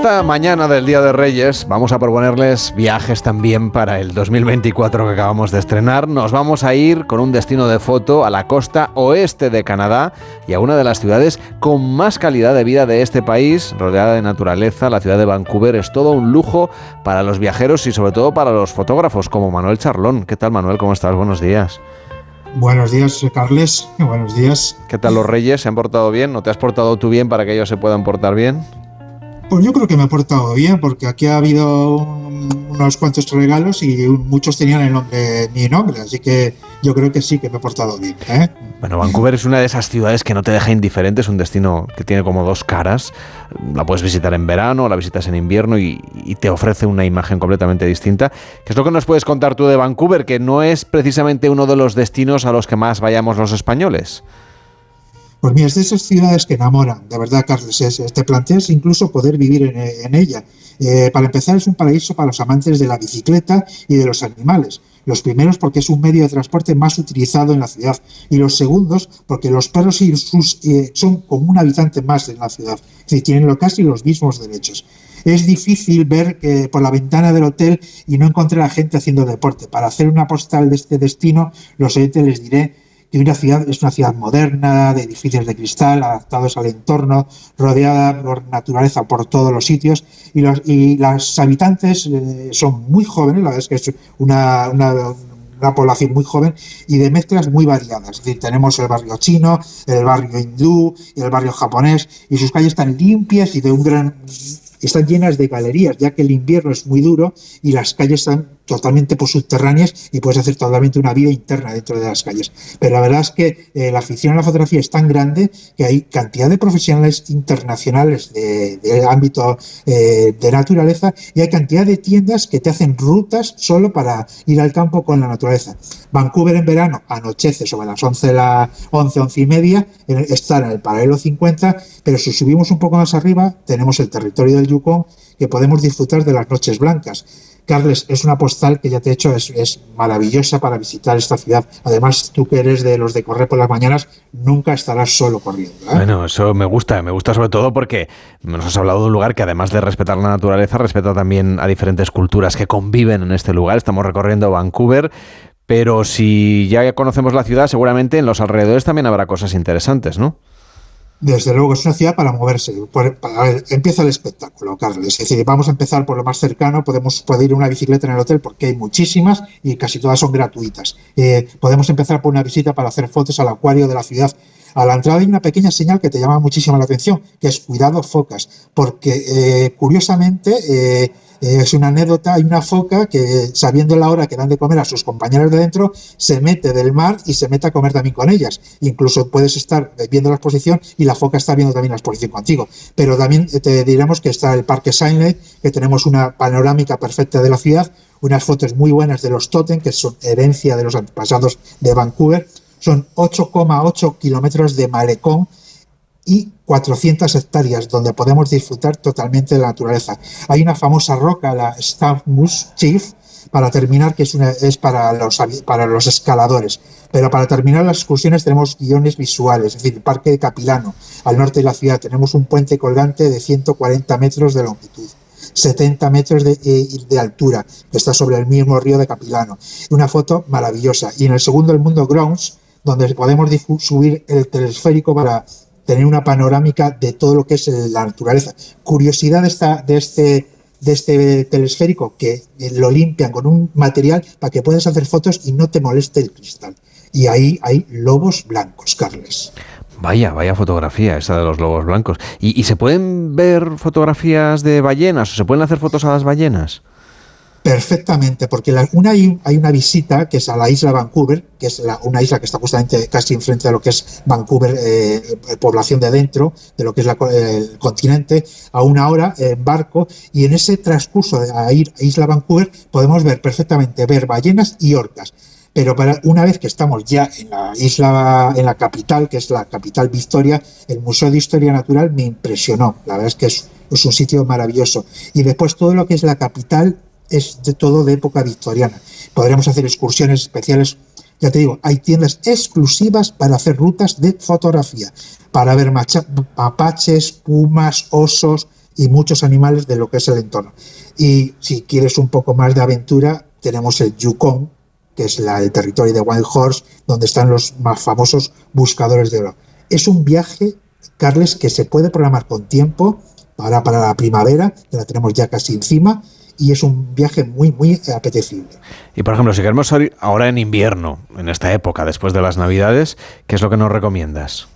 esta mañana del Día de Reyes vamos a proponerles viajes también para el 2024 que acabamos de estrenar. Nos vamos a ir con un destino de foto a la costa oeste de Canadá y a una de las ciudades con más calidad de vida de este país, rodeada de naturaleza. La ciudad de Vancouver es todo un lujo para los viajeros y sobre todo para los fotógrafos como Manuel Charlón. ¿Qué tal Manuel? ¿Cómo estás? Buenos días. Buenos días, eh, Carles. Buenos días. ¿Qué tal los reyes? ¿Se han portado bien? ¿No te has portado tú bien para que ellos se puedan portar bien? Pues yo creo que me he portado bien, porque aquí ha habido unos cuantos regalos y muchos tenían el nombre, mi nombre, así que yo creo que sí que me he portado bien. ¿eh? Bueno, Vancouver es una de esas ciudades que no te deja indiferente, es un destino que tiene como dos caras. La puedes visitar en verano, la visitas en invierno y, y te ofrece una imagen completamente distinta. ¿Qué es lo que nos puedes contar tú de Vancouver, que no es precisamente uno de los destinos a los que más vayamos los españoles? Pues mira, es de esas ciudades que enamoran, de verdad, Carlos. Es, te planteas incluso poder vivir en, ella. Eh, para empezar, es un paraíso para los amantes de la bicicleta y de los animales. Los primeros porque es un medio de transporte más utilizado en la ciudad y los segundos porque los perros y sus, eh, son como un habitante más en la ciudad, es decir, tienen casi los mismos derechos. Es difícil ver por la ventana del hotel y no encontrar a gente haciendo deporte. Para hacer una postal de este destino, los oyentes les diré que es una ciudad moderna, de edificios de cristal, adaptados al entorno, rodeada por naturaleza por todos los sitios, y las habitantes eh, son muy jóvenes, la verdad es que es una, una, una población muy joven y de mezclas muy variadas. Es decir, tenemos el barrio chino, el barrio hindú el barrio japonés, y sus calles están limpias y de un gran están llenas de galerías, ya que el invierno es muy duro y las calles están totalmente subterráneas y puedes hacer totalmente una vida interna dentro de las calles. Pero la verdad es que eh, la afición a la fotografía es tan grande que hay cantidad de profesionales internacionales del de ámbito eh, de naturaleza y hay cantidad de tiendas que te hacen rutas solo para ir al campo con la naturaleza. Vancouver en verano anochece sobre las 11, la 11, 11 y media, está en el paralelo 50, pero si subimos un poco más arriba tenemos el territorio del Yukon que podemos disfrutar de las noches blancas Carles, es una postal que ya te he hecho, es, maravillosa para visitar esta ciudad. Además, tú que eres de los de correr por las mañanas, nunca estarás solo corriendo. ¿eh? Bueno, eso me gusta, me gusta sobre todo porque nos has hablado de un lugar que además de respetar la naturaleza, respeta también a diferentes culturas que conviven en este lugar. Estamos recorriendo Vancouver, pero si ya conocemos la ciudad, seguramente en los alrededores también habrá cosas interesantes, ¿no? Desde luego es una ciudad para moverse. empieza el espectáculo, Carlos. Es decir, vamos a empezar por lo más cercano. Podemos poder ir una bicicleta en el hotel porque hay muchísimas y casi todas son gratuitas. Eh, podemos empezar por una visita para hacer fotos al acuario de la ciudad. A la entrada hay una pequeña señal que te llama muchísimo la atención, que es cuidado focas, porque eh, curiosamente eh, es una anécdota, hay una foca que sabiendo la hora que dan de comer a sus compañeros de dentro, se mete del mar y se mete a comer también con ellas. Incluso puedes estar viendo la exposición y la foca está viendo también la exposición contigo. Pero también te diremos que está el Parque Saint que tenemos una panorámica perfecta de la ciudad, unas fotos muy buenas de los Totem, que son herencia de los antepasados de Vancouver. Son 8,8 kilómetros de malecón y 400 hectáreas donde podemos disfrutar totalmente de la naturaleza. Hay una famosa roca, la Moose Chief, para terminar, que es, una, es para, los, para los escaladores. Pero para terminar las excursiones tenemos guiones visuales, es decir, el Parque de Capilano, al norte de la ciudad, tenemos un puente colgante de 140 metros de longitud. 70 metros eh, de, altura, que está sobre el mismo río de Capilano. Una foto maravillosa. Y en el segundo, el mundo Grounds, donde podemos subir el telesférico para tener una panorámica de todo lo que es la naturaleza. Curiosidad de, esta, de este de este telesférico que lo limpian con un material para que puedas hacer fotos y no te moleste el cristal. Y ahí hay lobos blancos, Carles. Vaya, vaya fotografía esa de los lobos blancos. ¿Y, ¿Y, se pueden ver fotografías de ballenas o se pueden hacer fotos a las ballenas? Perfectamente, porque una, hay, una visita que es a la isla Vancouver, que es una isla que está justamente casi enfrente de lo que es Vancouver, eh, población de dentro, de lo que es el continente, a una hora en barco, y en ese transcurso de ir a Isla Vancouver podemos ver perfectamente ver ballenas y orcas. Pero para, una vez que estamos ya en la isla, en la capital, que es la capital Victoria, el Museo de Historia Natural me impresionó. La verdad es que es, es un sitio maravilloso. Y después todo lo que es la capital es de todo de época victoriana. Podremos hacer excursiones especiales. Ya te digo, hay tiendas exclusivas para hacer rutas de fotografía, para ver mapaches, pumas, osos y muchos animales de lo que es el entorno. Y si quieres un poco más de aventura, tenemos el Yukon, que es el territorio de Wild Horse, donde están los más famosos buscadores de oro. Es un viaje, Carles, que se puede programar con tiempo para, para la primavera, que la tenemos ya casi encima, y es un viaje muy, muy apetecible. Y por ejemplo, si queremos salir ahora en invierno, en esta época, después de las Navidades, ¿qué es lo que nos recomiendas?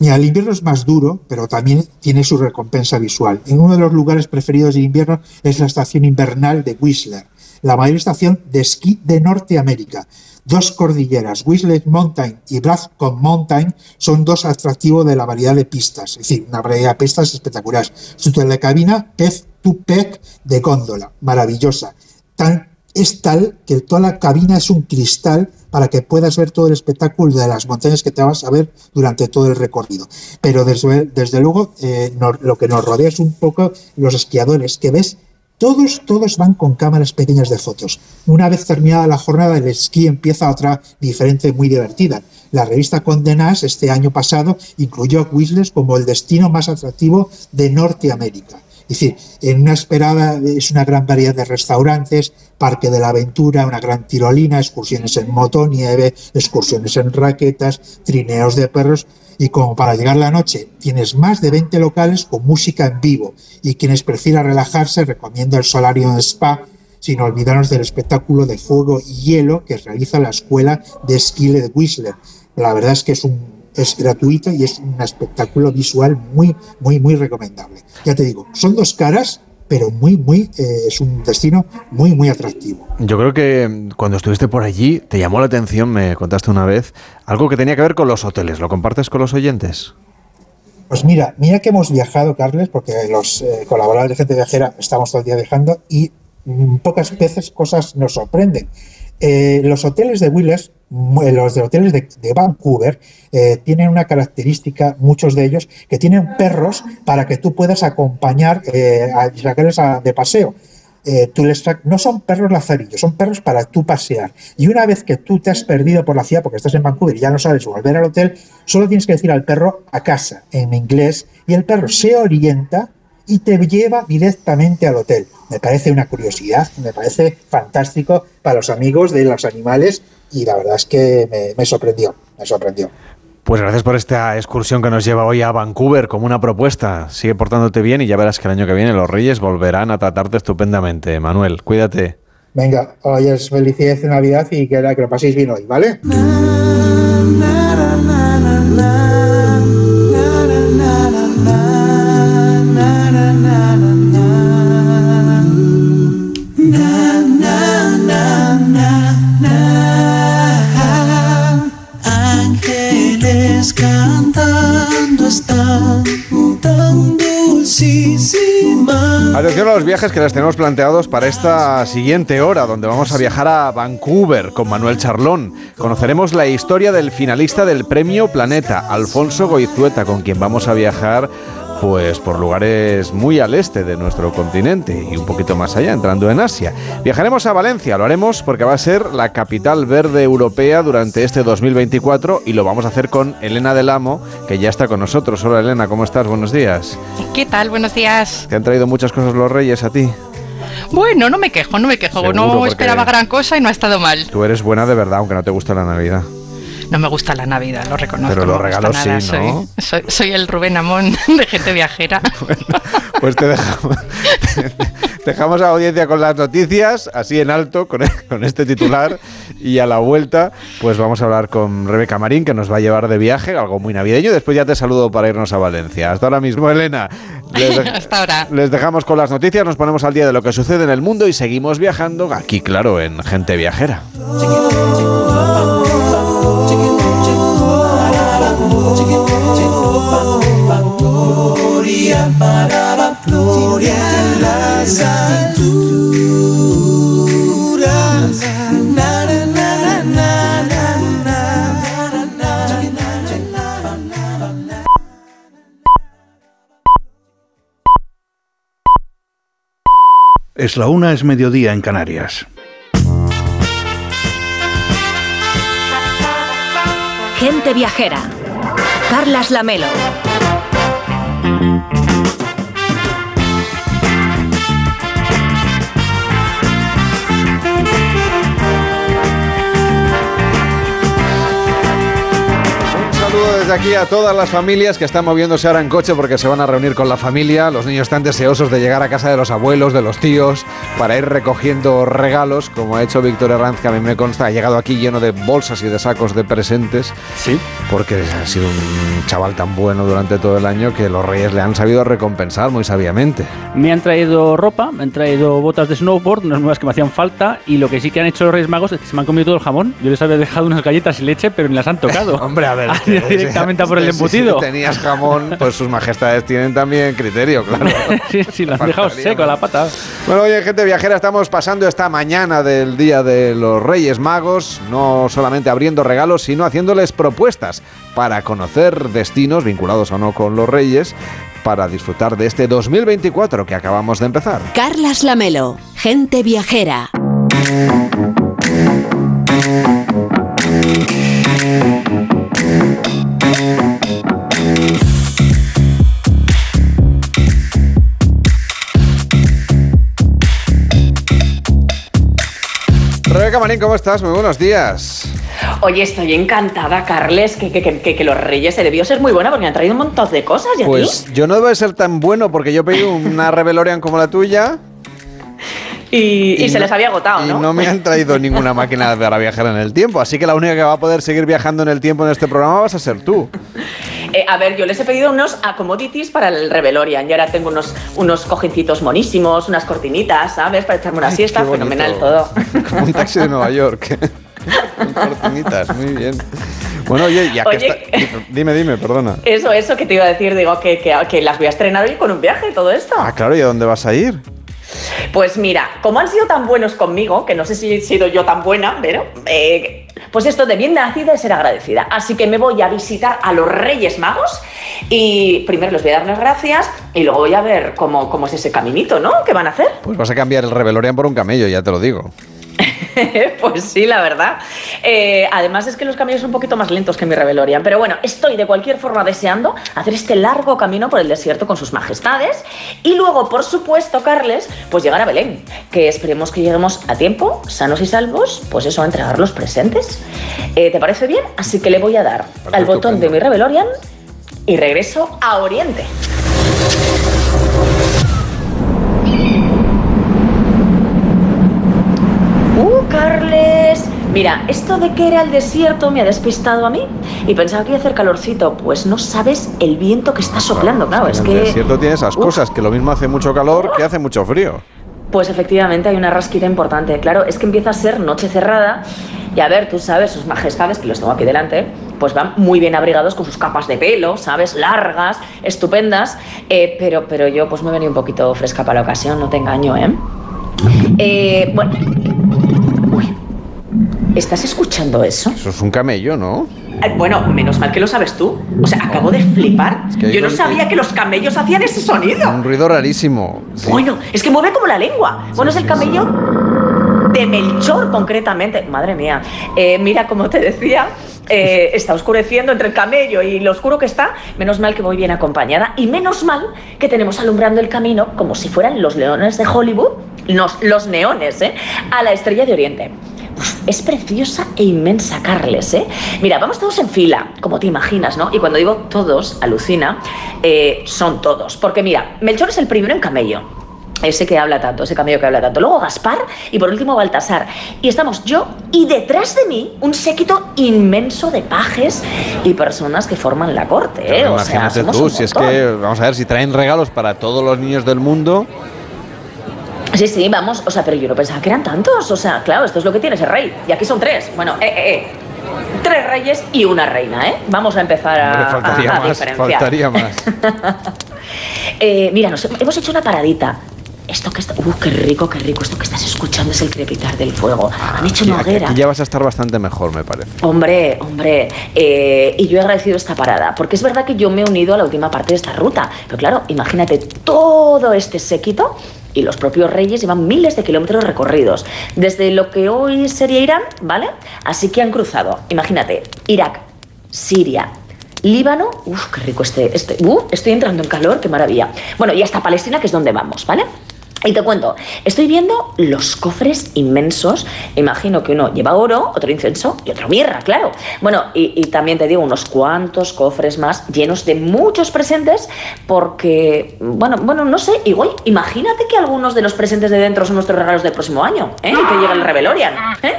Mira, el invierno es más duro, pero también tiene su recompensa visual. En uno de los lugares preferidos de invierno es la estación invernal de Whistler, la mayor estación de esquí de Norteamérica. Dos cordilleras, Whistler Mountain y Bradcombe Mountain, son dos atractivos de la variedad de pistas, es decir, una variedad de pistas espectaculares. Su telecabina pez Tupec de góndola, maravillosa. Es tal que toda la cabina es un cristal para que puedas ver todo el espectáculo de las montañas que te vas a ver durante todo el recorrido. Pero desde, luego eh, lo que nos rodea es un poco los esquiadores, que ves, todos, todos van con cámaras pequeñas de fotos. Una vez terminada la jornada, el esquí empieza otra diferente, muy divertida. La revista Condé este año pasado incluyó a Whistler como el destino más atractivo de Norteamérica. Es decir, en una esperada es una gran variedad de restaurantes, parque de la aventura, una gran tirolina, excursiones en motonieve, excursiones en raquetas, trineos de perros. Y como para llegar la noche tienes más de 20 locales con música en vivo. Y quienes prefieran relajarse, recomiendo el Solarium Spa, sin olvidarnos del espectáculo de fuego y hielo que realiza la escuela de esquí de Whistler. La verdad es que es un es gratuito y es un espectáculo visual muy, muy, muy recomendable. Ya te digo, son dos caras, pero muy, muy, eh, es un destino muy, muy atractivo. Yo creo que cuando estuviste por allí te llamó la atención, me contaste una vez, algo que tenía que ver con los hoteles. ¿Lo compartes con los oyentes? Pues mira, mira que hemos viajado, Carles, porque los eh, colaboradores de gente viajera estamos todo el día viajando y mm, pocas veces cosas nos sorprenden. Eh, los hoteles de Willis, los de hoteles de, Vancouver, eh, tienen una característica, muchos de ellos, que tienen perros para que tú puedas acompañar eh, a sacarles de paseo. no son perros lazarillos, son perros para tú pasear. Y una vez que tú te has perdido por la ciudad porque estás en Vancouver y ya no sabes volver al hotel, solo tienes que decir al perro a casa en inglés y el perro se orienta y te lleva directamente al hotel. Me parece una curiosidad, me parece fantástico para los amigos de los animales y la verdad es que me, sorprendió, me sorprendió. Pues gracias por esta excursión que nos lleva hoy a Vancouver como una propuesta. Sigue portándote bien y ya verás que el año que viene los Reyes volverán a tratarte estupendamente. Manuel, cuídate. Venga, hoy es felicidades de Navidad y que, que lo paséis bien hoy, ¿vale? Atención a los viajes que les tenemos planteados para esta siguiente hora, donde vamos a viajar a Vancouver con Manuel Charlón. Conoceremos la historia del finalista del Premio Planeta, Alfonso Goizueta, con quien vamos a viajar pues por lugares muy al este de nuestro continente y un poquito más allá, entrando en Asia. Viajaremos a Valencia, lo haremos porque va a ser la capital verde europea durante este 2024 y lo vamos a hacer con Elena del Amo, que ya está con nosotros. Hola Elena, ¿cómo estás? Buenos días. ¿Qué tal? Buenos días. ¿Te han traído muchas cosas los reyes a ti? Bueno, no me quejo, no me quejo. no esperaba gran cosa y no ha estado mal. Tú eres buena de verdad, aunque no te gusta la Navidad. No me gusta la Navidad, lo reconozco. Pero los regalos sí, ¿no? Soy, el Rubén Amón de gente viajera. pues te dejamos, dejamos a audiencia con las noticias, así en alto, con, con este titular. Y a la vuelta, pues vamos a hablar con Rebeca Marín, que nos va a llevar de viaje, algo muy navideño. Después ya te saludo para irnos a Valencia. Hasta ahora mismo, Elena. Hasta ahora. Les dejamos con las noticias, nos ponemos al día de lo que sucede en el mundo y seguimos viajando aquí, claro, en Gente Viajera. Es la una, es mediodía en Canarias. Gente viajera. Carlas Lamelo. Desde aquí a todas las familias que están moviéndose ahora en coche porque se van a reunir con la familia. Los niños están deseosos de llegar a casa de los abuelos, de los tíos, para ir recogiendo regalos, como ha hecho Víctor Herranz, que a mí me consta, ha llegado aquí lleno de bolsas y de sacos de presentes. Sí. Porque ha sido un chaval tan bueno durante todo el año que los reyes le han sabido recompensar muy sabiamente. Me han traído ropa, me han traído botas de snowboard, unas nuevas que me hacían falta, y lo que sí que han hecho los Reyes Magos es que se me han comido todo el jamón. Yo les había dejado unas galletas y leche, pero ni las han tocado. Hombre, a ver. directamente a por el embutido. Si tenías jamón, pues sus majestades tienen también criterio, claro. sí, sí, lo han dejado seco a la pata. Bueno, oye, gente viajera, estamos pasando esta mañana del Día de los Reyes Magos, no solamente abriendo regalos, sino haciéndoles propuestas para conocer destinos vinculados o no con los Reyes para disfrutar de este 2024 que acabamos de empezar. Carlas Lamelo, gente viajera. Rebeca Marín, ¿cómo estás? Muy buenos días. Oye, estoy encantada, Carles, que, que, que, que los Reyes se debió ser muy buena porque me han traído un montón de cosas. ¿y a Pues yo no debo de ser tan bueno porque yo pedí una Rebelorian como la tuya. Y, y se no- les había agotado, Y ¿no? no me han traído ninguna máquina para viajar en el tiempo. Así que la única que va a poder seguir viajando en el tiempo en este programa vas a ser tú. Eh, a ver, yo les he pedido unos accomodities para el Revelorian y ahora tengo unos, unos cojincitos monísimos, unas cortinitas, ¿sabes? Para echarme una Ay, siesta, fenomenal todo. Como un taxi de Nueva York. Con cortinitas, muy bien. Bueno, oye, ya que Oye, está... Dime, dime, perdona. Eso, eso que te iba a decir, digo, que, que, que las voy a estrenar hoy con un viaje todo esto. Ah, claro, ¿y a dónde vas a ir? Pues mira, como han sido tan buenos conmigo, que no sé si he sido yo tan buena, pero eh, pues esto de bien nacida es ser agradecida. Así que me voy a visitar a los Reyes Magos y primero les voy a dar las gracias y luego voy a ver cómo, cómo es ese caminito, ¿no? ¿Qué van a hacer? Pues vas a cambiar el Rebelorian por un camello, ya te lo digo. pues sí, la verdad. Eh, además es que los caminos son un poquito más lentos que mi Rebelorian. Pero bueno, estoy de cualquier forma deseando hacer este largo camino por el desierto con sus majestades. Y luego, por supuesto, Carles, pues llegar a Belén. Que esperemos que lleguemos a tiempo, sanos y salvos, pues eso, a entregar los presentes. Eh, ¿Te parece bien? Así que le voy a dar al botón de mi Rebelorian y regreso a Oriente. Carles! Mira, esto de que era el desierto me ha despistado a mí y pensaba que iba a hacer calorcito. Pues no sabes el viento que está soplando, claro, es en que... el desierto tiene esas Uf. cosas, que lo mismo hace mucho calor que hace mucho frío. Pues efectivamente hay una rasquita importante. Claro, es que empieza a ser noche cerrada y a ver, tú sabes, sus majestades, que los tengo aquí delante, pues van muy bien abrigados con sus capas de pelo, ¿sabes? Largas, estupendas, eh, pero, pero yo pues me he venido un poquito fresca para la ocasión, no te engaño, ¿eh? Eh, bueno... ¿Estás escuchando eso? Eso es un camello, ¿no? Bueno, menos mal que lo sabes tú. O sea, acabo de flipar. que Yo no sabía que los camellos hacían ese sonido. Un ruido rarísimo. Sí. Bueno, es que mueve como la lengua. Bueno, es el camello de Melchor, concretamente. Madre mía. Eh, mira, como te decía, eh, está oscureciendo entre el camello y lo oscuro que está. Menos mal que voy bien acompañada. Y menos mal que tenemos alumbrando el camino como si fueran los leones de Hollywood. Los, los neones, ¿eh? A la estrella de Oriente. Es preciosa e inmensa, Carles, ¿eh? Mira, vamos todos en fila, como te imaginas, ¿no? Y cuando digo todos, alucina, eh, son todos. Porque mira, Melchor es el primero en camello. Ese que habla tanto, ese camello que habla tanto. Luego Gaspar y por último Baltasar. Y estamos yo y detrás de mí un séquito inmenso de pajes y personas que forman la corte. ¿eh? O sea, imagínate tú, si es que, vamos a ver, si traen regalos para todos los niños del mundo, Sí, sí, vamos. O sea, pero yo no pensaba que eran tantos. O sea, claro, esto es lo que tiene ese rey. Y aquí son tres. Bueno, eh, eh, eh. Tres reyes y una reina, ¿eh? Vamos a empezar a, hombre, faltaría a- a más, diferenciar. faltaría más. Eh, mira, nos hemos hecho una paradita. Esto que está. ¡Uh, qué rico, qué rico! Esto que estás escuchando es el crepitar del fuego. Han hecho una hoguera. aquí ya vas a estar bastante mejor, me parece. Hombre, hombre, eh, y yo he agradecido esta parada, porque es verdad que yo me he unido a la última parte de esta ruta, pero claro, imagínate todo este séquito y los propios reyes llevan miles de kilómetros recorridos, desde lo que hoy sería Irán, ¿vale? Así que han cruzado, imagínate, Irak, Siria, Líbano, uff, qué rico este, este, uh, estoy entrando en calor, qué maravilla. Bueno, y hasta Palestina, que es donde vamos, ¿vale? Y te cuento, estoy viendo los cofres inmensos. Imagino que uno lleva oro, otro incienso y otro mirra, claro. Bueno, y, y, también te digo, unos cuantos cofres más llenos de muchos presentes, porque, bueno, bueno, no sé, igual, imagínate que algunos de los presentes de dentro son nuestros regalos del próximo año, ¿eh? Que llega el Revelorian. ¿eh?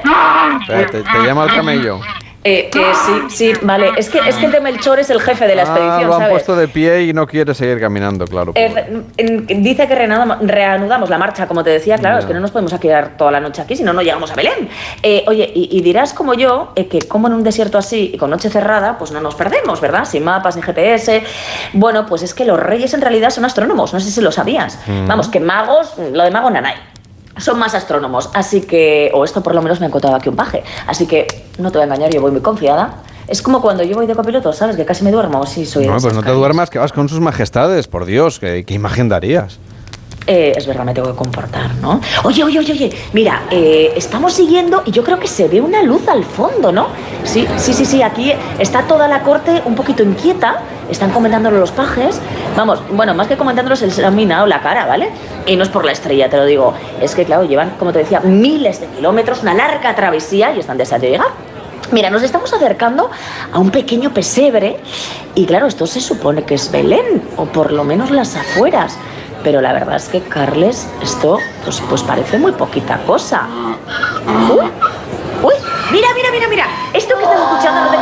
Te, te llama el camello. Eh, sí, sí, vale. Es que, es que el de Melchor es el jefe de la expedición, ah, lo han ¿sabes? puesto de pie y no quiere seguir caminando, claro. Eh, dice que reanudamos, la marcha, como te decía, claro, es que no nos podemos quedar toda la noche aquí, si no, no llegamos a Belén. Eh, oye, y, y, dirás como yo, eh, que como en un desierto así y con noche cerrada, pues no nos perdemos, ¿verdad? Sin mapas ni GPS. Bueno, pues es que los reyes en realidad son astrónomos, no sé si lo sabías. Mm. Vamos, que magos, lo de mago nanay son más astrónomos, así que, o esto por lo menos me han contado aquí un paje, así que no te voy a engañar, yo voy muy confiada. Es como cuando yo voy de copiloto, ¿sabes? Que casi me duermo, sí, soy No, pues no te duermas, que vas con sus majestades, por Dios, ¿qué, qué imagen darías? Eh, es verdad, me tengo que comportar, ¿no? Oye, oye, oye, mira, eh, estamos siguiendo y yo creo que se ve una luz al fondo, ¿no? Sí, sí, sí, sí, aquí está toda la corte un poquito inquieta, están comentándolo los pajes. Vamos, bueno, más que comentándolos, se les ha minado la cara, ¿vale? Y no es por la estrella, te lo digo. Es que, claro, llevan, como te decía, miles de kilómetros, una larga travesía y están deseando de llegar. Mira, nos estamos acercando a un pequeño pesebre y claro, esto se supone que es Belén, o por lo menos las afueras. Pero la verdad es que, Carles, esto pues, pues parece muy poquita cosa. Uy, uy, mira, mira, mira, mira. Esto que estás escuchando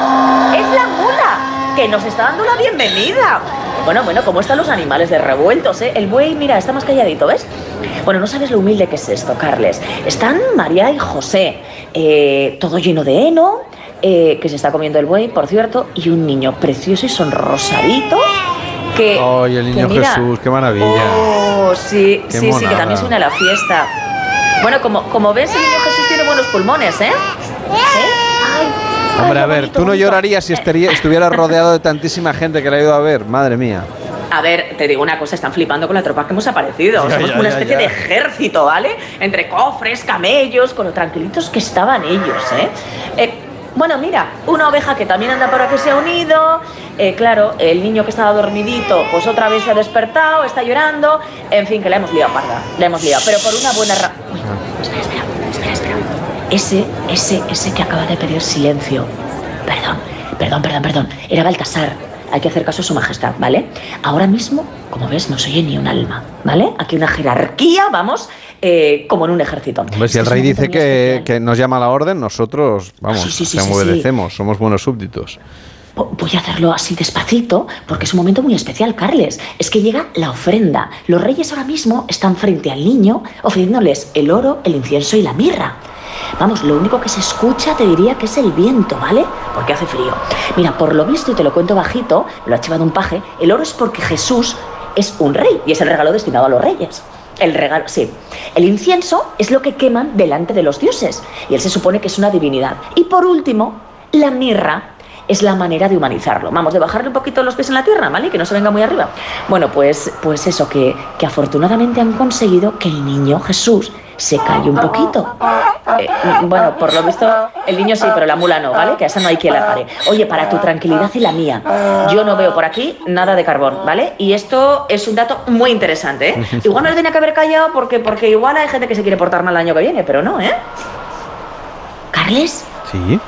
es la mula que nos está dando la bienvenida. Bueno, bueno, ¿cómo están los animales de revueltos, eh? El buey, mira, está más calladito, ¿ves? Bueno, no sabes lo humilde que es esto, Carles. Están María y José, eh, todo lleno de heno, eh, que se está comiendo el buey, por cierto, y un niño precioso y sonrosadito que... ¡Ay, el niño que mira, Jesús! ¡Qué maravilla! Oh, sí, Qué sí, sí, que monada. también suena a la fiesta. Bueno, como, como ves, el niño Jesús tiene buenos pulmones, ¿eh? Hombre, a ver, tú no llorarías si estaría- estuvieras rodeado de tantísima gente que le ha ido a ver. Madre mía. A ver, te digo una cosa, están flipando con la tropa que hemos aparecido. Ya, Somos ya, una ya, especie ya. de ejército, ¿vale? Entre cofres, camellos, con lo tranquilitos que estaban ellos, ¿eh? Eh, bueno, mira, una oveja que también anda por aquí se ha unido. Eh, claro, el niño que estaba dormidito, pues otra vez se ha despertado, está llorando. En fin, que la hemos liado, parda. La hemos liado, pero por una buena razón. Espera, espera, espera, espera. Ese, ese, ese que acaba de pedir silencio. Perdón, perdón, perdón, perdón. Era Baltasar. Hay que hacer caso a su majestad, ¿vale? Ahora mismo, como ves, no soy ni un alma, ¿vale? Aquí una jerarquía, vamos, eh, como en un ejército. Hombre, si el rey dice que, que nos llama a la orden, nosotros, vamos, sí, sí, sí, sí. obedecemos, somos buenos súbditos. Vo- Voy a hacerlo así despacito, porque es un momento muy especial, Carles. Es que llega la ofrenda. Los reyes ahora mismo están frente al niño, ofreciéndoles el oro, el incienso y la mirra. Vamos, lo único que se escucha te diría que es el viento, ¿vale? Porque hace frío. Mira, por lo visto, y te lo cuento bajito, lo ha chivado un paje, el oro es porque Jesús es un rey y es el regalo destinado a los reyes. El regalo, sí. El incienso es lo que queman delante de los dioses y él se supone que es una divinidad. Y por último, la mirra es la manera de humanizarlo. Vamos, de bajarle un poquito los pies en la tierra, ¿vale? Que no se venga muy arriba. Bueno, pues, pues eso, que, que afortunadamente han conseguido que el niño Jesús se calle un poquito. Eh, bueno, por lo visto, el niño sí, pero la mula no, ¿vale? Que a esa no hay quien la pare. Oye, para tu tranquilidad y la mía, yo no veo por aquí nada de carbón, ¿vale? Y esto es un dato muy interesante, ¿eh? Igual me lo tenía que haber callado porque, porque igual hay gente que se quiere portar mal el año que viene, pero no, ¿eh? ¿Carles? Sí.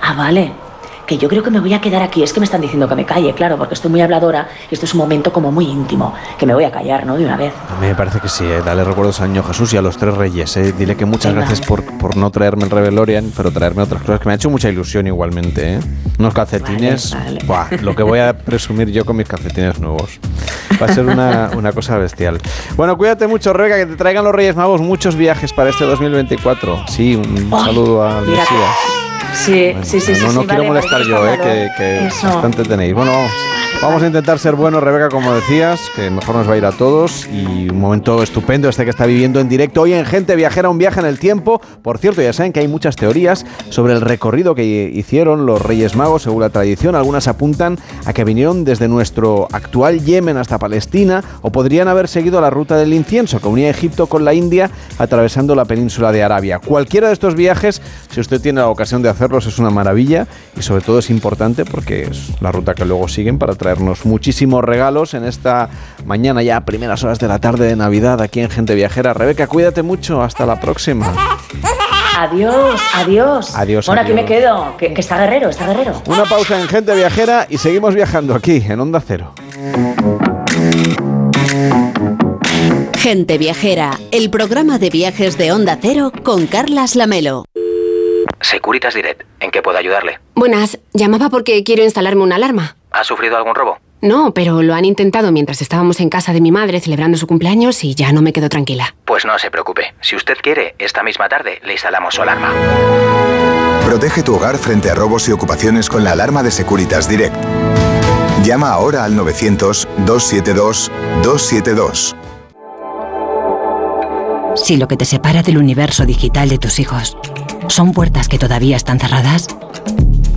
Ah, vale. Que yo creo que me voy a quedar aquí. Es que me están diciendo que me calle, claro, porque estoy muy habladora y esto es un momento como muy íntimo. Que me voy a callar, ¿no? De una vez. A mí me parece que sí, ¿eh? dale recuerdos al niño Jesús y a los tres reyes. ¿eh? Dile que muchas Venga. gracias por, por no traerme el Revelorian, pero traerme otras cosas que me ha hecho mucha ilusión igualmente. ¿eh? Unos calcetines, Vale, vale. buah, lo que voy a presumir yo con mis calcetines nuevos. Va a ser una, una cosa bestial. Bueno, cuídate mucho, Rebeca, que te traigan los Reyes Magos muchos viajes para este 2024. Sí, un Ay, saludo a Mesías. Sí, sí, sí, sí. no, no sí, quiero vale, molestar yo, eh, que, que bastante tenéis. Bueno, vamos, vamos a intentar ser buenos, Rebeca, como decías, que mejor nos va a ir a todos. Y un momento estupendo este que está viviendo en directo hoy en Gente Viajera, un viaje en el tiempo. Por cierto, ya saben que hay muchas teorías sobre el recorrido que hicieron los Reyes Magos, según la tradición. Algunas apuntan a que vinieron desde nuestro actual Yemen hasta Palestina, o podrían haber seguido la ruta del incienso, que unía Egipto con la India, atravesando la península de Arabia. Cualquiera de estos viajes, si usted tiene la ocasión de hacerlos, es una maravilla y sobre todo es importante porque es la ruta que luego siguen para traernos muchísimos regalos en esta mañana ya, primeras horas de la tarde de Navidad aquí en Gente Viajera. Rebeca, cuídate mucho, hasta la próxima. Adiós, adiós. Adiós. Bueno, aquí me quedo. Que, que está guerrero, está guerrero. Una pausa en Gente Viajera y seguimos viajando aquí, en Onda Cero. Gente Viajera, el programa de viajes de Onda Cero con Carlas Lamelo. Securitas Direct, ¿en qué puedo ayudarle? Buenas, llamaba porque quiero instalarme una alarma. ¿Ha sufrido algún robo? No, pero lo han intentado mientras estábamos en casa de mi madre celebrando su cumpleaños y ya no me quedo tranquila. Pues no se preocupe. Si usted quiere, esta misma tarde le instalamos su alarma. Protege tu hogar frente a robos y ocupaciones con la alarma de Securitas Direct. Llama ahora al 900-272-272. Si lo que te separa del universo digital de tus hijos son puertas que todavía están cerradas,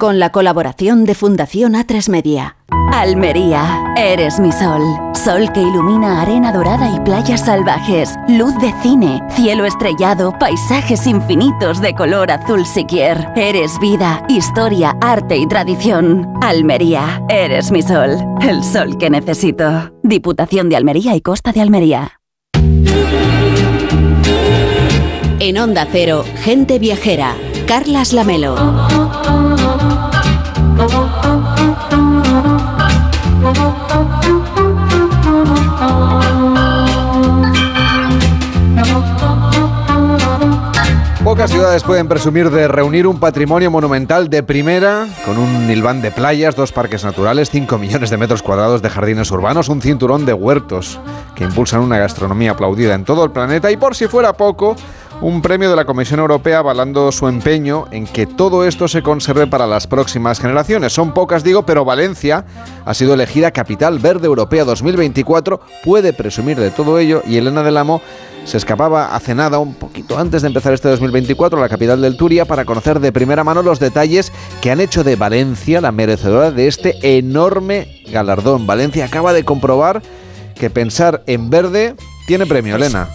Con la colaboración de Fundación A3 Media. Almería, eres mi sol. Sol que ilumina arena dorada y playas salvajes. Luz de cine, cielo estrellado, paisajes infinitos de color azul siquier. Eres vida, historia, arte y tradición. Almería, eres mi sol. El sol que necesito. Diputación de Almería y Costa de Almería. En Onda Cero, Gente Viajera, Carlas Lamelo. Pocas ciudades pueden presumir de reunir un patrimonio monumental de primera, con un nilván de playas, dos parques naturales, 5 millones de metros cuadrados de jardines urbanos, un cinturón de huertos que impulsan una gastronomía aplaudida en todo el planeta. Y por si fuera poco, un premio de la Comisión Europea avalando su empeño en que todo esto se conserve para las próximas generaciones. Son pocas, digo, pero Valencia ha sido elegida Capital Verde Europea 2024, puede presumir de todo ello y Elena del Amo se escapaba hace nada, un poquito antes de empezar este 2024, a la capital del Turia para conocer de primera mano los detalles que han hecho de Valencia la merecedora de este enorme galardón. Valencia acaba de comprobar que pensar en verde tiene premio, Elena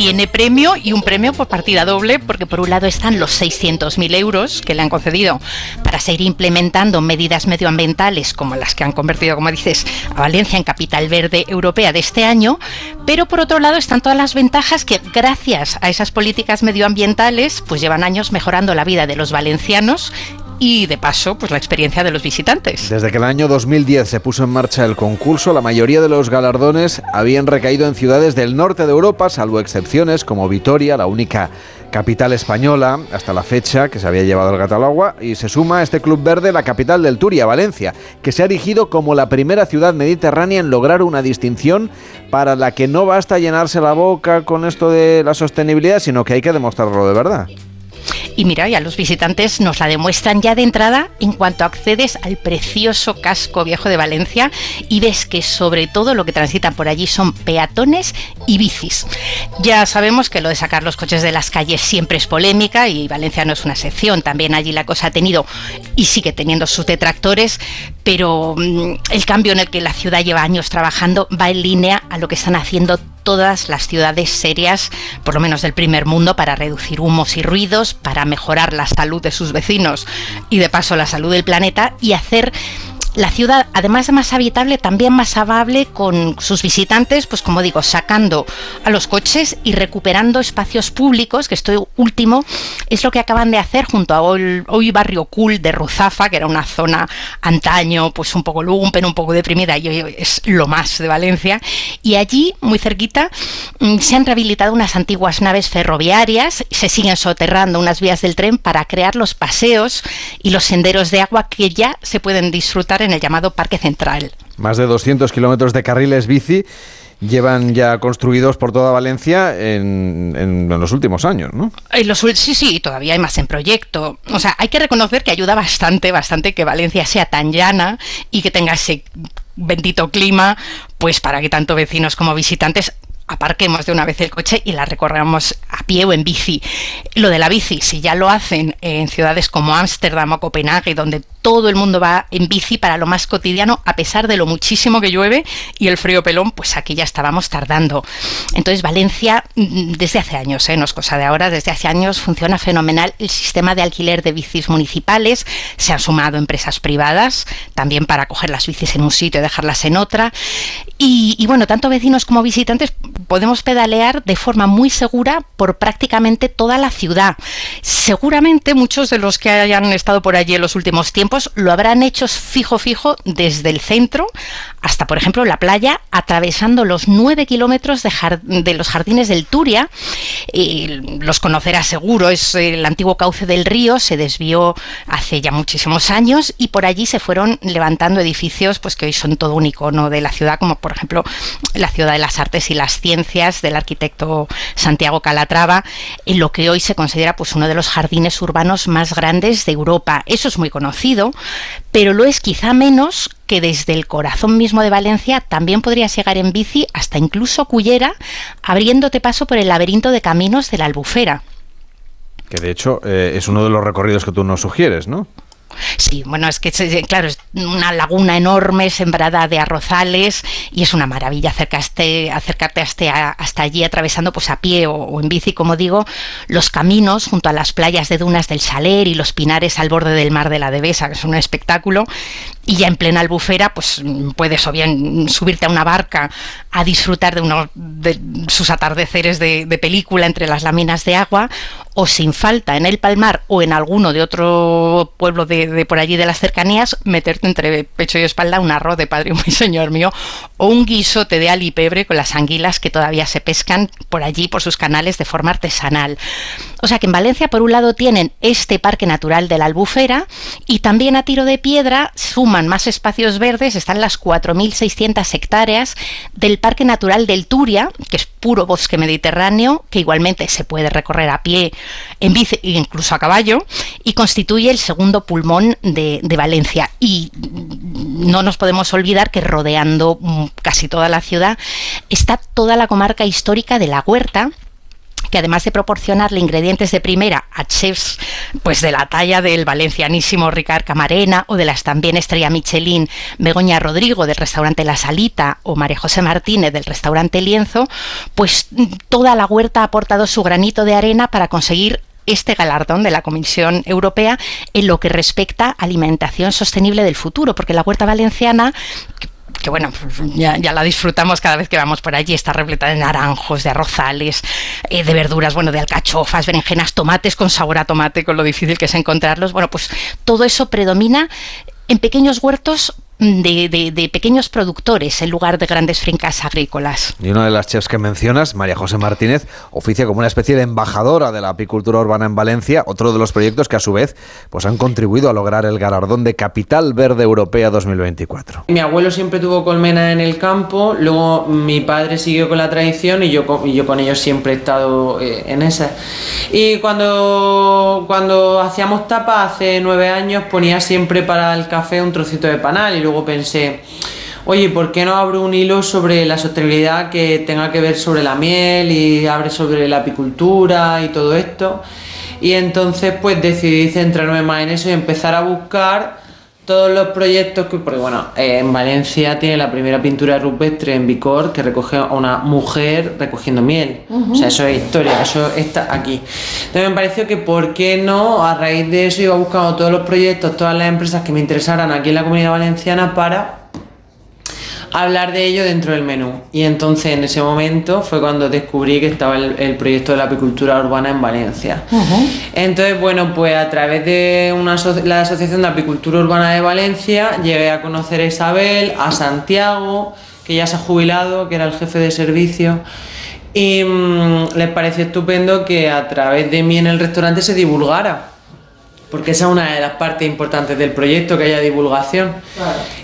tiene premio y un premio por partida doble, porque por un lado están los 600.000 euros que le han concedido para seguir implementando medidas medioambientales como las que han convertido, como dices, a Valencia en capital verde europea de este año, pero por otro lado están todas las ventajas que gracias a esas políticas medioambientales pues llevan años mejorando la vida de los valencianos y de paso pues la experiencia de los visitantes. Desde que el año 2010 se puso en marcha el concurso, la mayoría de los galardones habían recaído en ciudades del norte de Europa, salvo excepciones como Vitoria, la única capital española hasta la fecha que se había llevado el gato al agua y se suma a este club verde la capital del Turia, Valencia, que se ha erigido como la primera ciudad mediterránea en lograr una distinción para la que no basta llenarse la boca con esto de la sostenibilidad, sino que hay que demostrarlo de verdad. Y mira, ya los visitantes nos la demuestran ya de entrada en cuanto accedes al precioso casco viejo de Valencia y ves que sobre todo lo que transitan por allí son peatones y bicis. Ya sabemos que lo de sacar los coches de las calles siempre es polémica y Valencia no es una excepción. También allí la cosa ha tenido y sigue teniendo sus detractores, pero mm, el cambio en el que la ciudad lleva años trabajando va en línea a lo que están haciendo todas las ciudades serias, por lo menos del primer mundo, para reducir humos y ruidos, para mejorar la salud de sus vecinos y de paso la salud del planeta y hacer la ciudad, además de más habitable, también más amable con sus visitantes, pues como digo, sacando a los coches y recuperando espacios públicos, que esto último es lo que acaban de hacer junto a hoy, Barrio Cool de Ruzafa, que era una zona antaño, pues un poco lumpen, un poco deprimida, y hoy es lo más de Valencia. Y allí, muy cerquita, mm, se han rehabilitado unas antiguas naves ferroviarias, se siguen soterrando unas vías del tren para crear los paseos y los senderos de agua que ya se pueden disfrutar en el llamado Parque Central. Más de 200 kilómetros de carriles bici llevan ya construidos por toda Valencia en, en, en los últimos años, ¿no? En los, sí, sí, todavía hay más en proyecto. O sea, hay que reconocer que ayuda bastante, bastante que Valencia sea tan llana y que tenga ese bendito clima, pues para que tanto vecinos como visitantes aparquemos de una vez el coche y la recorramos a pie o en bici. Lo de la bici, si ya lo hacen en ciudades como Ámsterdam o Copenhague, donde todo el mundo va en bici para lo más cotidiano, a pesar de lo muchísimo que llueve y el frío pelón, pues aquí ya estábamos tardando. Entonces, Valencia, mm, desde hace años, ¿eh? no es cosa de ahora, desde hace años funciona fenomenal el sistema de alquiler de bicis municipales, se han sumado empresas privadas también para coger las bicis en un sitio y dejarlas en otra. Y, y bueno, tanto vecinos como visitantes podemos pedalear de forma muy segura por prácticamente toda la ciudad. Seguramente muchos de los que hayan estado por allí en los últimos tiempos lo habrán hecho fijo fijo desde el centro hasta, por ejemplo, la playa, atravesando los nueve kilómetros de, los jardines del Turia. los conocerá seguro, es el antiguo cauce del río, se desvió hace ya muchísimos años y por allí se fueron levantando edificios pues que hoy son todo un icono de la ciudad, como por ejemplo la ciudad de las artes y las ciencias del arquitecto Santiago Calatrava, en lo que hoy se considera pues uno de los jardines urbanos más grandes de Europa. Eso es muy conocido pero lo es quizá menos que desde el corazón mismo de Valencia también podrías llegar en bici hasta incluso Cullera, abriéndote paso por el laberinto de caminos de la Albufera. Que de hecho eh, es uno de los recorridos que tú nos sugieres, ¿no? Sí, bueno, es que, claro, es una laguna enorme sembrada de arrozales y es una maravilla acercarte, acercarte hasta, hasta allí atravesando pues a pie o, en bici, como digo, los caminos junto a las playas de dunas del Saler y los pinares al borde del mar de la Devesa, que es un espectáculo. Y ya en plena albufera, pues puedes o bien subirte a una barca a disfrutar de uno de sus atardeceres de, película entre las láminas de agua, o sin falta en el Palmar o en alguno de otro pueblo de, por allí de las cercanías, meterte entre pecho y espalda un arroz de padre muy señor mío, o un guisote de alipebre con las anguilas que todavía se pescan por allí, por sus canales, de forma artesanal. O sea que en Valencia, por un lado, tienen este parque natural de la Albufera y también a tiro de piedra suman más espacios verdes, están las 4.600 hectáreas del Parque Natural del Turia, que es puro bosque mediterráneo, que igualmente se puede recorrer a pie, en bici e incluso a caballo, y constituye el segundo pulmón de, de Valencia. Y no nos podemos olvidar que rodeando mm, casi toda la ciudad está toda la comarca histórica de la Huerta, que además de proporcionarle ingredientes de primera a chefs pues de la talla del valencianísimo Ricard Camarena o de las también estrella Michelin Begoña Rodrigo del restaurante La Salita o María José Martínez del restaurante Lienzo, pues toda la huerta ha aportado su granito de arena para conseguir este galardón de la Comisión Europea en lo que respecta a alimentación sostenible del futuro, porque la huerta valenciana que bueno, ya, la disfrutamos cada vez que vamos por allí, está repleta de naranjos, de arrozales, eh, de verduras, bueno, de alcachofas, berenjenas, tomates con sabor a tomate, con lo difícil que es encontrarlos. Bueno, pues todo eso predomina en pequeños huertos de, pequeños productores en lugar de grandes fincas agrícolas. Y una de las chefs que mencionas, María José Martínez, oficia como una especie de embajadora de la apicultura urbana en Valencia, otro de los proyectos que a su vez pues han contribuido a lograr el galardón de Capital Verde Europea 2024. Mi abuelo siempre tuvo colmena en el campo, luego mi padre siguió con la tradición y yo, y yo con ellos siempre he estado eh, en esa. Y cuando, cuando hacíamos tapa hace nueve años ponía siempre para el café un trocito de panal y luego pensé, oye, ¿por qué no abro un hilo sobre la sostenibilidad que tenga que ver sobre la miel y abre sobre la apicultura y todo esto? Y entonces pues decidí centrarme más en eso y empezar a buscar todos los proyectos que, porque bueno, en Valencia tiene la primera pintura rupestre en Vicor que recoge a una mujer recogiendo miel. O sea, eso es historia, eso está aquí. Entonces me pareció que, ¿por qué no? A raíz de eso iba buscando todos los proyectos, todas las empresas que me interesaran aquí en la comunidad valenciana para hablar de ello dentro del menú. Y entonces en ese momento fue cuando descubrí que estaba el, proyecto de la apicultura urbana en Valencia. Entonces, bueno, pues a través de una la Asociación de Apicultura Urbana de Valencia llegué a conocer a Isabel, a Santiago, que ya se ha jubilado, que era el jefe de servicio. Y mm, les pareció estupendo que a través de mí en el restaurante se divulgara porque esa es una de las partes importantes del proyecto, que haya divulgación.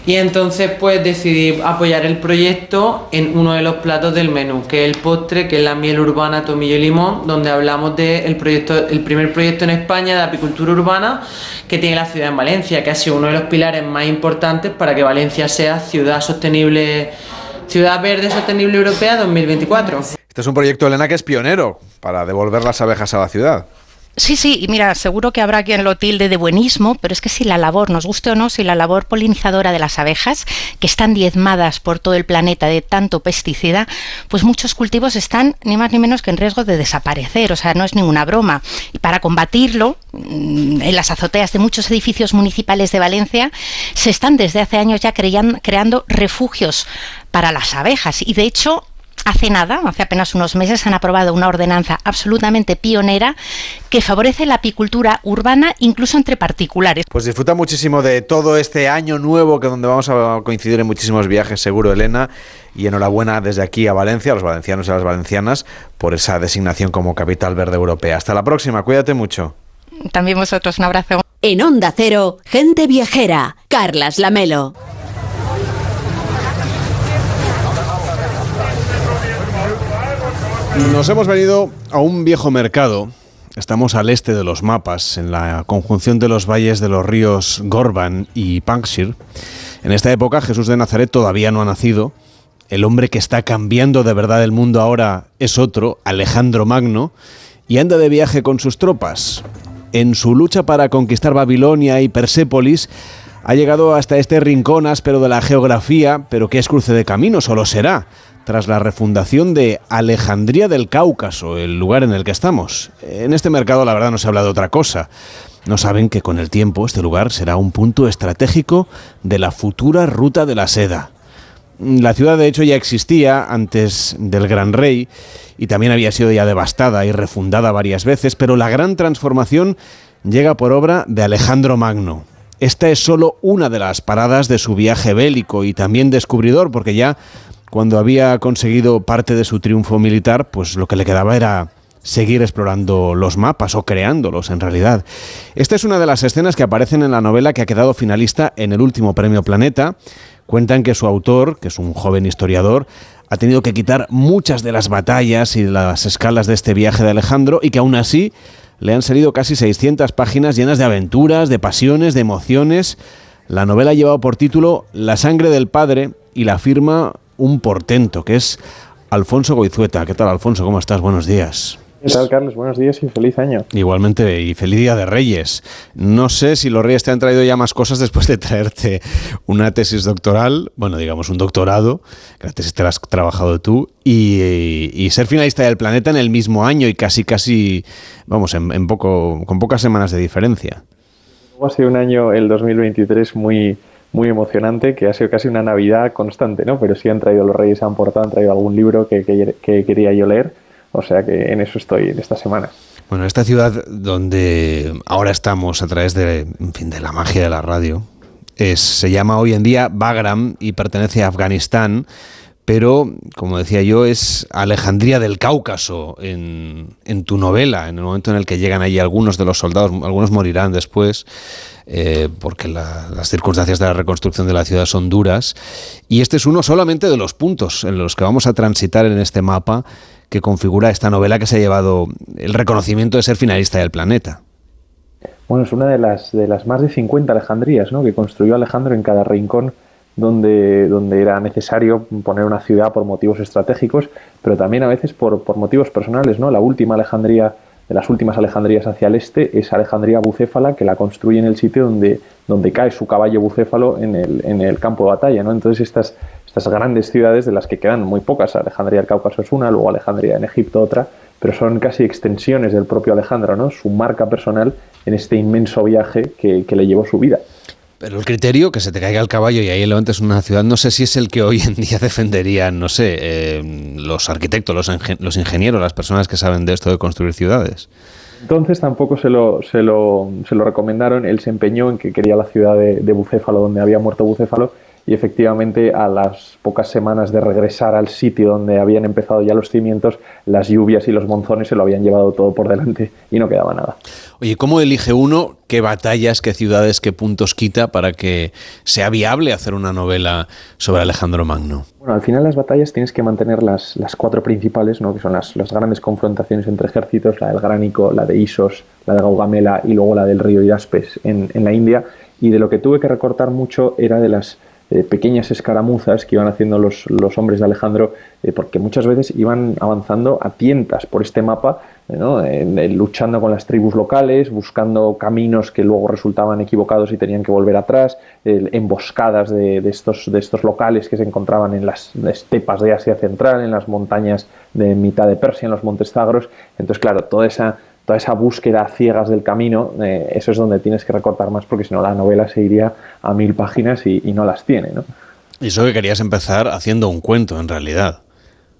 Y entonces pues decidí apoyar el proyecto en uno de los platos del menú, que es el postre, que es la miel urbana tomillo y limón, donde hablamos del proyecto, el primer proyecto en España de apicultura urbana que tiene la ciudad en Valencia, que ha sido uno de los pilares más importantes para que Valencia sea ciudad sostenible, ciudad verde sostenible europea 2024. Este es un proyecto, Elena, que es pionero para devolver las abejas a la ciudad. Sí, sí, y mira, seguro que habrá quien lo tilde de buenismo, pero es que si la labor, nos guste o no, si la labor polinizadora de las abejas, que están diezmadas por todo el planeta de tanto pesticida, pues muchos cultivos están ni más ni menos que en riesgo de desaparecer, o sea, no es ninguna broma. Y para combatirlo, mm, en las azoteas de muchos edificios municipales de Valencia se están desde hace años ya creando refugios para las abejas y de hecho Hace nada, hace apenas unos meses, han aprobado una ordenanza absolutamente pionera que favorece la apicultura urbana incluso entre particulares. Pues disfruta muchísimo de todo este año nuevo que donde vamos a coincidir en muchísimos viajes, seguro, Elena. Y enhorabuena desde aquí a Valencia, a los valencianos y a las valencianas, por esa designación como capital verde europea. Hasta la próxima, cuídate mucho. También vosotros, un abrazo. En Onda Cero, gente viajera, Carlas Lamelo. Nos hemos venido a un viejo mercado. Estamos al este de los mapas, en la conjunción de los valles de los ríos Gorban y Panksir. En esta época Jesús de Nazaret todavía no ha nacido. El hombre que está cambiando de verdad el mundo ahora es otro, Alejandro Magno, y anda de viaje con sus tropas. En su lucha para conquistar Babilonia y Persépolis, ha llegado hasta este rincón áspero de la geografía, pero que es cruce de camino, solo será tras la refundación de Alejandría del Cáucaso, el lugar en el que estamos. En este mercado la verdad no se habla de otra cosa. No saben que con el tiempo este lugar será un punto estratégico de la futura ruta de la seda. La ciudad de hecho ya existía antes del Gran Rey y también había sido ya devastada y refundada varias veces, pero la gran transformación llega por obra de Alejandro Magno. Esta es solo una de las paradas de su viaje bélico y también descubridor, porque ya cuando había conseguido parte de su triunfo militar, pues lo que le quedaba era seguir explorando los mapas o creándolos en realidad. Esta es una de las escenas que aparecen en la novela que ha quedado finalista en el último premio Planeta. Cuentan que su autor, que es un joven historiador, ha tenido que quitar muchas de las batallas y las escalas de este viaje de Alejandro y que aún así le han salido casi 600 páginas llenas de aventuras, de pasiones, de emociones. La novela ha llevado por título La sangre del padre y la firma un portento, que es Alfonso Goizueta. ¿Qué tal, Alfonso? ¿Cómo estás? Buenos días. ¿Qué tal, Carlos? Buenos días y feliz año. Igualmente, y feliz Día de Reyes. No sé si los Reyes te han traído ya más cosas después de traerte una tesis doctoral, bueno, digamos un doctorado, que la tesis te la has trabajado tú, y, ser finalista del planeta en el mismo año y casi, casi, vamos, en, poco, con pocas semanas de diferencia. Ha sido un año, el 2023, muy muy emocionante, que ha sido casi una Navidad constante, ¿no? Pero sí han traído los Reyes, han portado, han traído algún libro que, que, quería yo leer, o sea que en eso estoy en esta semana. Bueno, esta ciudad donde ahora estamos a través de, en fin, de la magia de la radio, es, se llama hoy en día Bagram y pertenece a Afganistán pero como decía yo, es Alejandría del Cáucaso en, en, tu novela, en el momento en el que llegan allí algunos de los soldados, algunos morirán después, eh, porque las circunstancias de la reconstrucción de la ciudad son duras, y este es uno solamente de los puntos en los que vamos a transitar en este mapa que configura esta novela que se ha llevado el reconocimiento de ser finalista del planeta. Bueno, es una de las, de las más de 50 Alejandrías ¿no? que construyó Alejandro en cada rincón donde, donde era necesario poner una ciudad por motivos estratégicos, pero también a veces por, por motivos personales. ¿no? La última Alejandría, de las últimas Alejandrías hacia el este, es Alejandría Bucéfala, que la construye en el sitio donde, donde cae su caballo bucéfalo en el, en el campo de batalla. ¿no? Entonces estas, estas grandes ciudades, de las que quedan muy pocas, Alejandría del Cáucaso es una, luego Alejandría en Egipto otra, pero son casi extensiones del propio Alejandro, ¿no? su marca personal en este inmenso viaje que, que le llevó su vida. Pero el criterio, que se te caiga el caballo y ahí levantes una ciudad, no sé si es el que hoy en día defenderían, no sé, eh, los arquitectos, los, ingenieros, las personas que saben de esto de construir ciudades. Entonces tampoco se lo, se lo, se lo recomendaron, él se empeñó en que quería la ciudad de, de Bucéfalo, donde había muerto Bucéfalo, y efectivamente a las pocas semanas de regresar al sitio donde habían empezado ya los cimientos, las lluvias y los monzones se lo habían llevado todo por delante y no quedaba nada. Oye, ¿cómo elige uno qué batallas, qué ciudades, qué puntos quita para que sea viable hacer una novela sobre Alejandro Magno? Bueno, al final las batallas tienes que mantener las, las cuatro principales, ¿no? que son las, las grandes confrontaciones entre ejércitos, la del Gránico, la de Isos, la de Gaugamela y luego la del río Idaspes en, en la India. Y de lo que tuve que recortar mucho era de las eh, pequeñas escaramuzas que iban haciendo los, los hombres de Alejandro, eh, porque muchas veces iban avanzando a tientas por este mapa, eh, luchando con las tribus locales, buscando caminos que luego resultaban equivocados y tenían que volver atrás, emboscadas de, de, estos, de estos locales que se encontraban en las estepas de Asia Central, en las montañas de mitad de Persia, en los montes Zagros. Entonces, claro, toda esa toda esa búsqueda a ciegas del camino, eh, eso es donde tienes que recortar más porque si no la novela se iría a mil páginas y, no las tiene. ¿no? Y eso que querías empezar haciendo un cuento, en realidad.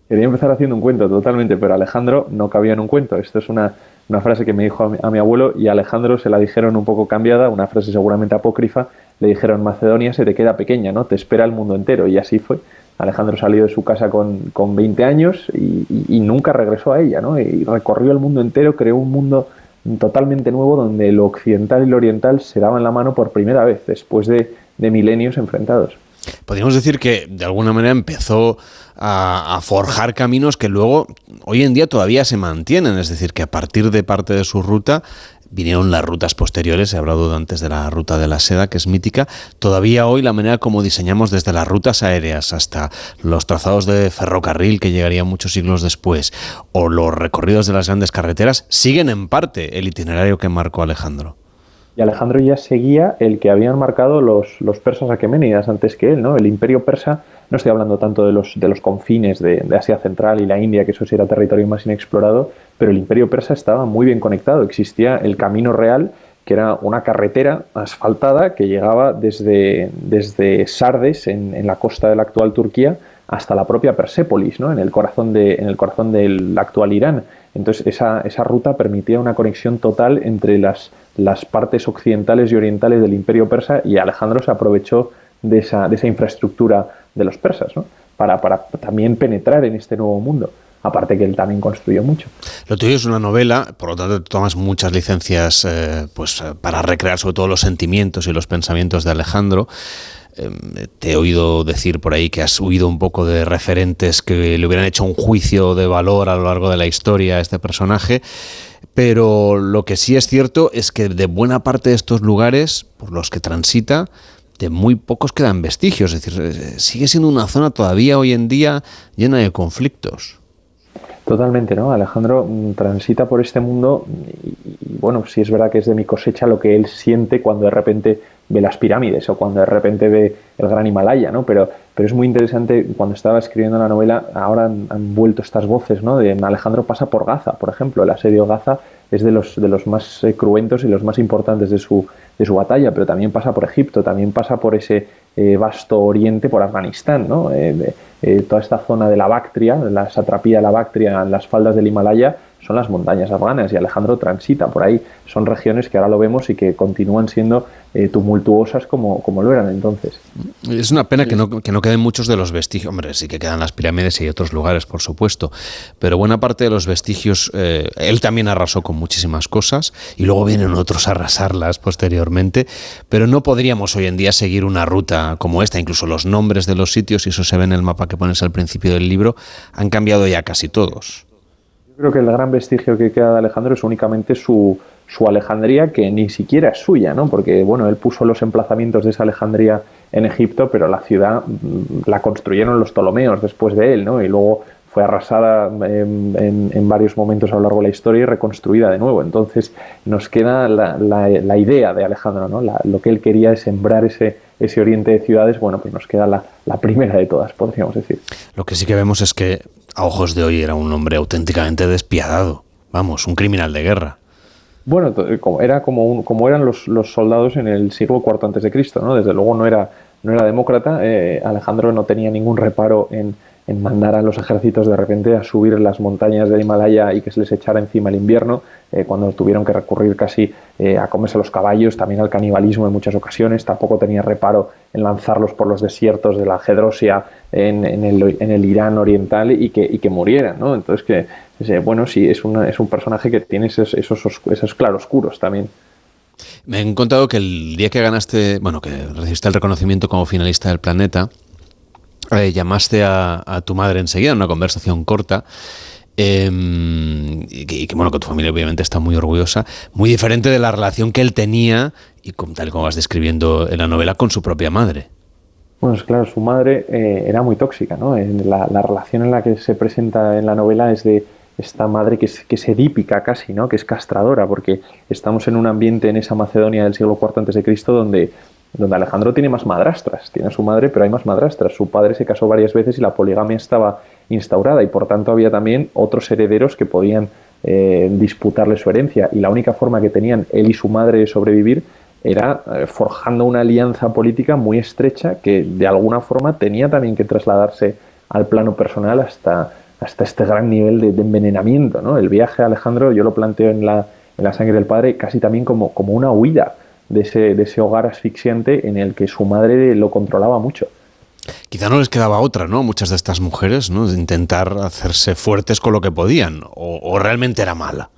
Quería empezar haciendo un cuento, totalmente, pero Alejandro no cabía en un cuento. Esto es una, una frase que me dijo a mi, abuelo y a Alejandro se la dijeron un poco cambiada, una frase seguramente apócrifa. Le dijeron, Macedonia se te queda pequeña, ¿no? Te espera el mundo entero. Y así fue. Alejandro salió de su casa con, con 20 años y, nunca regresó a ella, ¿no? Y recorrió el mundo entero, creó un mundo totalmente nuevo donde lo occidental y lo oriental se daban la mano por primera vez después de, milenios enfrentados. Podríamos decir que de alguna manera empezó a, a, forjar caminos que luego hoy en día todavía se mantienen, es decir, que a partir de parte de su ruta vinieron las rutas posteriores, he hablado antes de la ruta de la seda, que es mítica. Todavía hoy la manera como diseñamos desde las rutas aéreas hasta los trazados de ferrocarril que llegarían muchos siglos después, o los recorridos de las grandes carreteras, siguen en parte el itinerario que marcó Alejandro. Y Alejandro ya seguía el que habían marcado los, los persas aqueménidas antes que él, ¿no? El imperio persa, no estoy hablando tanto de los, de los confines de, Asia Central y la India, que eso sí era territorio más inexplorado, pero el imperio persa estaba muy bien conectado. Existía el camino real, que era una carretera asfaltada que llegaba desde, desde Sardes, en, en la costa de la actual Turquía, hasta la propia Persépolis, ¿no? en, el corazón de, en el corazón del actual Irán. Entonces esa, esa ruta permitía una conexión total entre las las partes occidentales y orientales del imperio persa y Alejandro se aprovechó de esa, de esa infraestructura de los persas para, para también penetrar en este nuevo mundo aparte que él también construyó mucho. Lo tuyo es una novela, por lo tanto tomas muchas licencias eh, pues, para recrear sobre todo los sentimientos y los pensamientos de Alejandro. Em, te he oído decir por ahí que has huido un poco de referentes que le hubieran hecho un juicio de valor a lo largo de la historia a este personaje pero lo que sí es cierto es que de buena parte de estos lugares por los que transita, de muy pocos quedan vestigios, es decir, eh, sigue siendo una zona todavía hoy en día llena de conflictos. Totalmente, ¿no? Alejandro mm, transita por este mundo y, bueno, sí es verdad que es de mi cosecha lo que él siente cuando de repente ve las pirámides o cuando de repente ve el gran Himalaya, ¿no? Pero, pero es muy interesante, cuando estaba escribiendo la novela, ahora han, vuelto estas voces, ¿no? De Alejandro pasa por Gaza, por ejemplo, el asedio Gaza es de los, de los más eh, cruentos y los más importantes de su, de su batalla, pero también pasa por Egipto, también pasa por ese eh, vasto oriente, por Afganistán, ¿no? Eh, toda esta zona de la Bactria, la satrapía de la Bactria las faldas del Himalaya, son las montañas afganas y Alejandro transita por ahí. Son regiones que ahora lo vemos y que continúan siendo eh, tumultuosas como, como lo eran entonces. Es una pena que no, que no queden muchos de los vestigios. Hombre, sí que quedan las pirámides y otros lugares, por supuesto. Pero buena parte de los vestigios, eh, él también arrasó con muchísimas cosas y luego vienen otros a arrasarlas posteriormente. Pero no podríamos hoy en día seguir una ruta como esta. Incluso los nombres de los sitios, y eso se ve en el mapa que pones al principio del libro, han cambiado ya casi todos creo que el gran vestigio que queda de Alejandro es únicamente su, su Alejandría, que ni siquiera es suya, ¿no? Porque, bueno, él puso los emplazamientos de esa Alejandría en Egipto, pero la ciudad mm, la construyeron los Ptolomeos después de él, ¿no? Y luego fue arrasada en, en, varios momentos a lo largo de la historia y reconstruida de nuevo. Entonces nos queda la, la, idea de Alejandro, ¿no? lo que él quería es sembrar ese, ese oriente de ciudades, bueno, pues nos queda la, la primera de todas, podríamos decir. Lo que sí que vemos es que a ojos de hoy era un hombre auténticamente despiadado. Vamos, un criminal de guerra. Bueno, era como, como eran los, los, soldados en el siglo IV antes de Cristo, ¿no? Desde luego no era, no era demócrata. Eh, Alejandro no tenía ningún reparo en, en mandar a los ejércitos de repente a subir las montañas del Himalaya y que se les echara encima el invierno, eh, cuando tuvieron que recurrir casi eh, a comerse los caballos, también al canibalismo en muchas ocasiones, tampoco tenía reparo en lanzarlos por los desiertos de la Gedrosia en, el, Irán oriental y que, y que murieran, ¿no? Entonces que, bueno, sí, es, es un personaje que tiene esos, esos, esos claroscuros también. Me han contado que el día que ganaste, bueno, que recibiste el reconocimiento como finalista del planeta, eh, llamaste a, tu madre enseguida en una conversación corta. Em, y, que, bueno, que tu familia obviamente está muy orgullosa, muy diferente de la relación que él tenía, y tal como vas describiendo en la novela, con su propia madre. Bueno, claro, su madre eh, era muy tóxica, ¿no? La, la, relación en la que se presenta en la novela es de esta madre que es, que es edípica casi, ¿no? Que es castradora, porque estamos en un ambiente en esa Macedonia del siglo IV Cristo donde donde Alejandro tiene más madrastras, tiene a su madre, pero hay más madrastras. Su padre se casó varias veces y la poligamia estaba instaurada y por tanto había también otros herederos que podían eh, disputarle su herencia y la única forma que tenían él y su madre de sobrevivir era eh, forjando una alianza política muy estrecha que de alguna forma tenía también que trasladarse al plano personal hasta, hasta este gran nivel de, envenenamiento. ¿no? El viaje a Alejandro yo lo planteo en la, en la sangre del padre casi también como, como una huida de ese, de ese hogar asfixiante en el que su madre lo controlaba mucho. Quizá no les quedaba otra, ¿no? Muchas de estas mujeres, ¿no? De intentar hacerse fuertes con lo que podían, o, realmente era mala.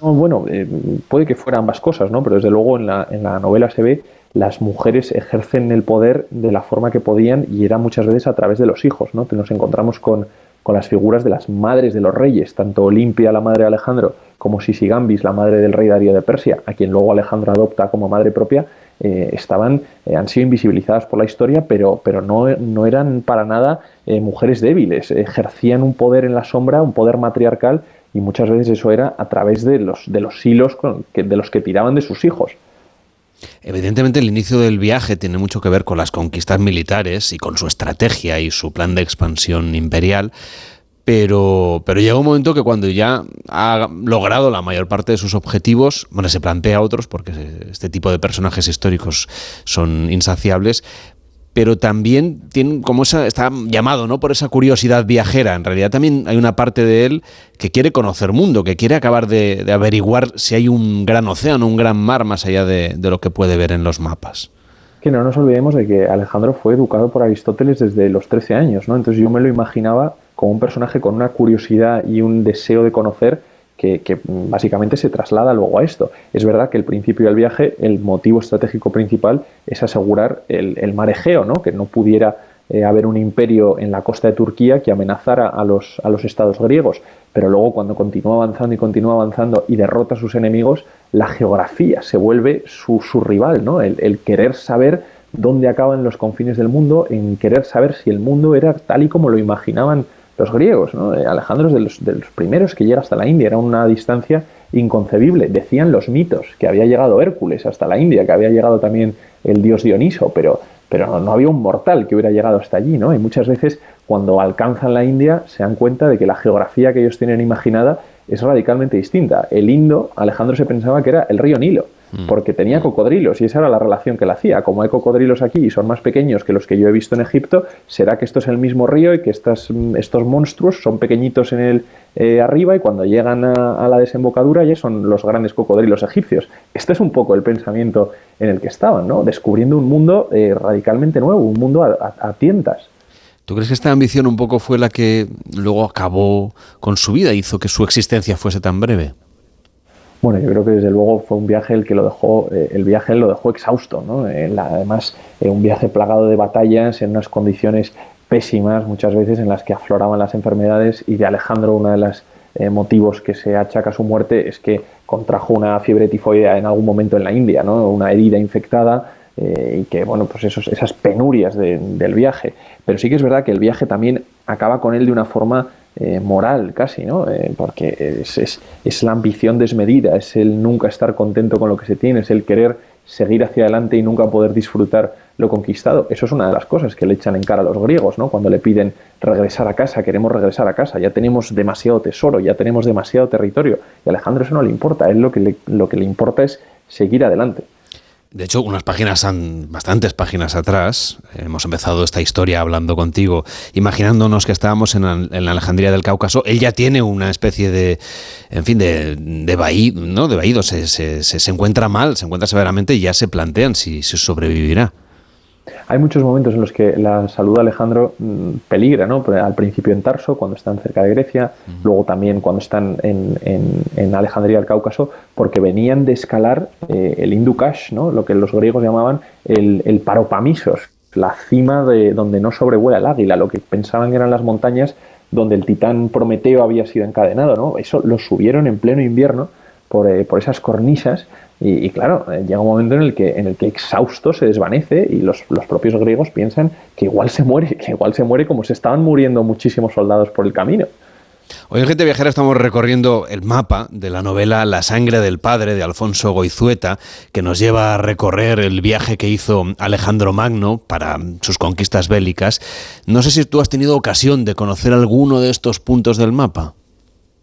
bueno, eh, puede que fueran ambas cosas, ¿no? Pero desde luego en la, en la novela se ve las mujeres ejercen el poder de la forma que podían y era muchas veces a través de los hijos, ¿no? Que nos encontramos con, con las figuras de las madres de los reyes, tanto Olimpia, la madre de Alejandro, como Sisigambis, la madre del rey Darío de Persia, a quien luego Alejandro adopta como madre propia, eh, estaban, eh, han sido invisibilizadas por la historia, pero, pero no, no eran para nada eh, mujeres débiles, ejercían un poder en la sombra, un poder matriarcal, y muchas veces eso era a través de los, de los hilos de los que tiraban de sus hijos. Evidentemente el inicio del viaje tiene mucho que ver con las conquistas militares y con su estrategia y su plan de expansión imperial, pero, pero llega un momento que cuando ya ha logrado la mayor parte de sus objetivos, bueno, se plantea otros, porque este tipo de personajes históricos son insaciables, pero también tiene como esa, está llamado ¿no? por esa curiosidad viajera. En realidad también hay una parte de él que quiere conocer mundo, que quiere acabar de, averiguar si hay un gran océano, un gran mar más allá de, de, lo que puede ver en los mapas. Que no nos olvidemos de que Alejandro fue educado por Aristóteles desde los 13 años, ¿no? Entonces yo me lo imaginaba como un personaje con una curiosidad y un deseo de conocer que, básicamente se traslada luego a esto. Es verdad que el principio del viaje, el motivo estratégico principal es asegurar el, el mar Egeo, ¿no? que no pudiera eh, haber un imperio en la costa de Turquía que amenazara a los, a los estados griegos. Pero luego cuando continúa avanzando y continúa avanzando y derrota a sus enemigos, la geografía se vuelve su, su rival, ¿no? el, el querer saber dónde acaban los confines del mundo, en querer saber si el mundo era tal y como lo imaginaban los griegos. ¿no? Eh, Alejandro es de los, primeros que llega hasta la India, era una distancia inconcebible. Decían los mitos que había llegado Hércules hasta la India, que había llegado también el dios Dioniso, pero, pero no, había un mortal que hubiera llegado hasta allí. ¿no? Y muchas veces cuando alcanzan la India se dan cuenta de que la geografía que ellos tienen imaginada es radicalmente distinta. El Indo, Alejandro se pensaba que era el río Nilo Mm. porque tenía cocodrilos y esa era la relación que él hacía. Como hay cocodrilos aquí y son más pequeños que los que yo he visto en Egipto, será que esto es el mismo río y que estas, mm, estos monstruos son pequeñitos en el eh, arriba y cuando llegan a, la desembocadura ya son los grandes cocodrilos egipcios. Este es un poco el pensamiento en el que estaban, ¿no? descubriendo un mundo eh, radicalmente nuevo, un mundo a, a tientas. ¿Tú crees que esta ambición un poco fue la que luego acabó con su vida, hizo que su existencia fuese tan breve? Bueno, yo creo que desde luego fue un viaje el que lo dejó, eh, el viaje lo dejó exhausto, ¿no? además, eh, un viaje plagado de batallas en unas condiciones pésimas, muchas veces en las que afloraban las enfermedades y de Alejandro uno de los eh, motivos que se achaca a su muerte es que contrajo una fiebre tifoidea en algún momento en la India, ¿no? Una herida infectada y que, bueno, pues esos, esas penurias del viaje. Pero sí que es verdad que el viaje también acaba con él de una forma eh, moral casi, ¿no? Eh, porque es, es, la ambición desmedida, es el nunca estar contento con lo que se tiene, es el querer seguir hacia adelante y nunca poder disfrutar lo conquistado. Eso es una de las cosas que le echan en cara a los griegos, ¿no? Cuando le piden regresar a casa, queremos regresar a casa, ya tenemos demasiado tesoro, ya tenemos demasiado territorio. Y a Alejandro eso no le importa, a él lo que lo que le importa es seguir adelante. De hecho, unas páginas, bastantes páginas atrás, hemos empezado esta historia hablando contigo, imaginándonos que estábamos en, la Alejandría del Cáucaso. Él ya tiene una especie de, en fin, de, de vaído, ¿no? De vaído. Se, se, se, encuentra mal, se encuentra severamente y ya se plantean si, si sobrevivirá. Hay muchos momentos en los que la salud de Alejandro mm, peligra, ¿no? Al principio en Tarso, cuando están cerca de Grecia, luego también cuando están en, en, Alejandría del Cáucaso, porque venían de escalar eh, el Indukash, ¿no? Lo que los griegos llamaban el, el Paropamisos, la cima de donde no sobrevuela el águila, lo que pensaban que eran las montañas donde el titán Prometeo había sido encadenado, ¿no? Eso lo subieron en pleno invierno por, eh, por esas cornisas y, claro, eh, llega un momento en el que, en el que exhausto se desvanece y los, los, propios griegos piensan que igual se muere, que igual se muere como se estaban muriendo muchísimos soldados por el camino. Hoy en Gente Viajera estamos recorriendo el mapa de la novela La sangre del padre de Alfonso Goizueta, que nos lleva a recorrer el viaje que hizo Alejandro Magno para sus conquistas bélicas. No sé si tú has tenido ocasión de conocer alguno de estos puntos del mapa.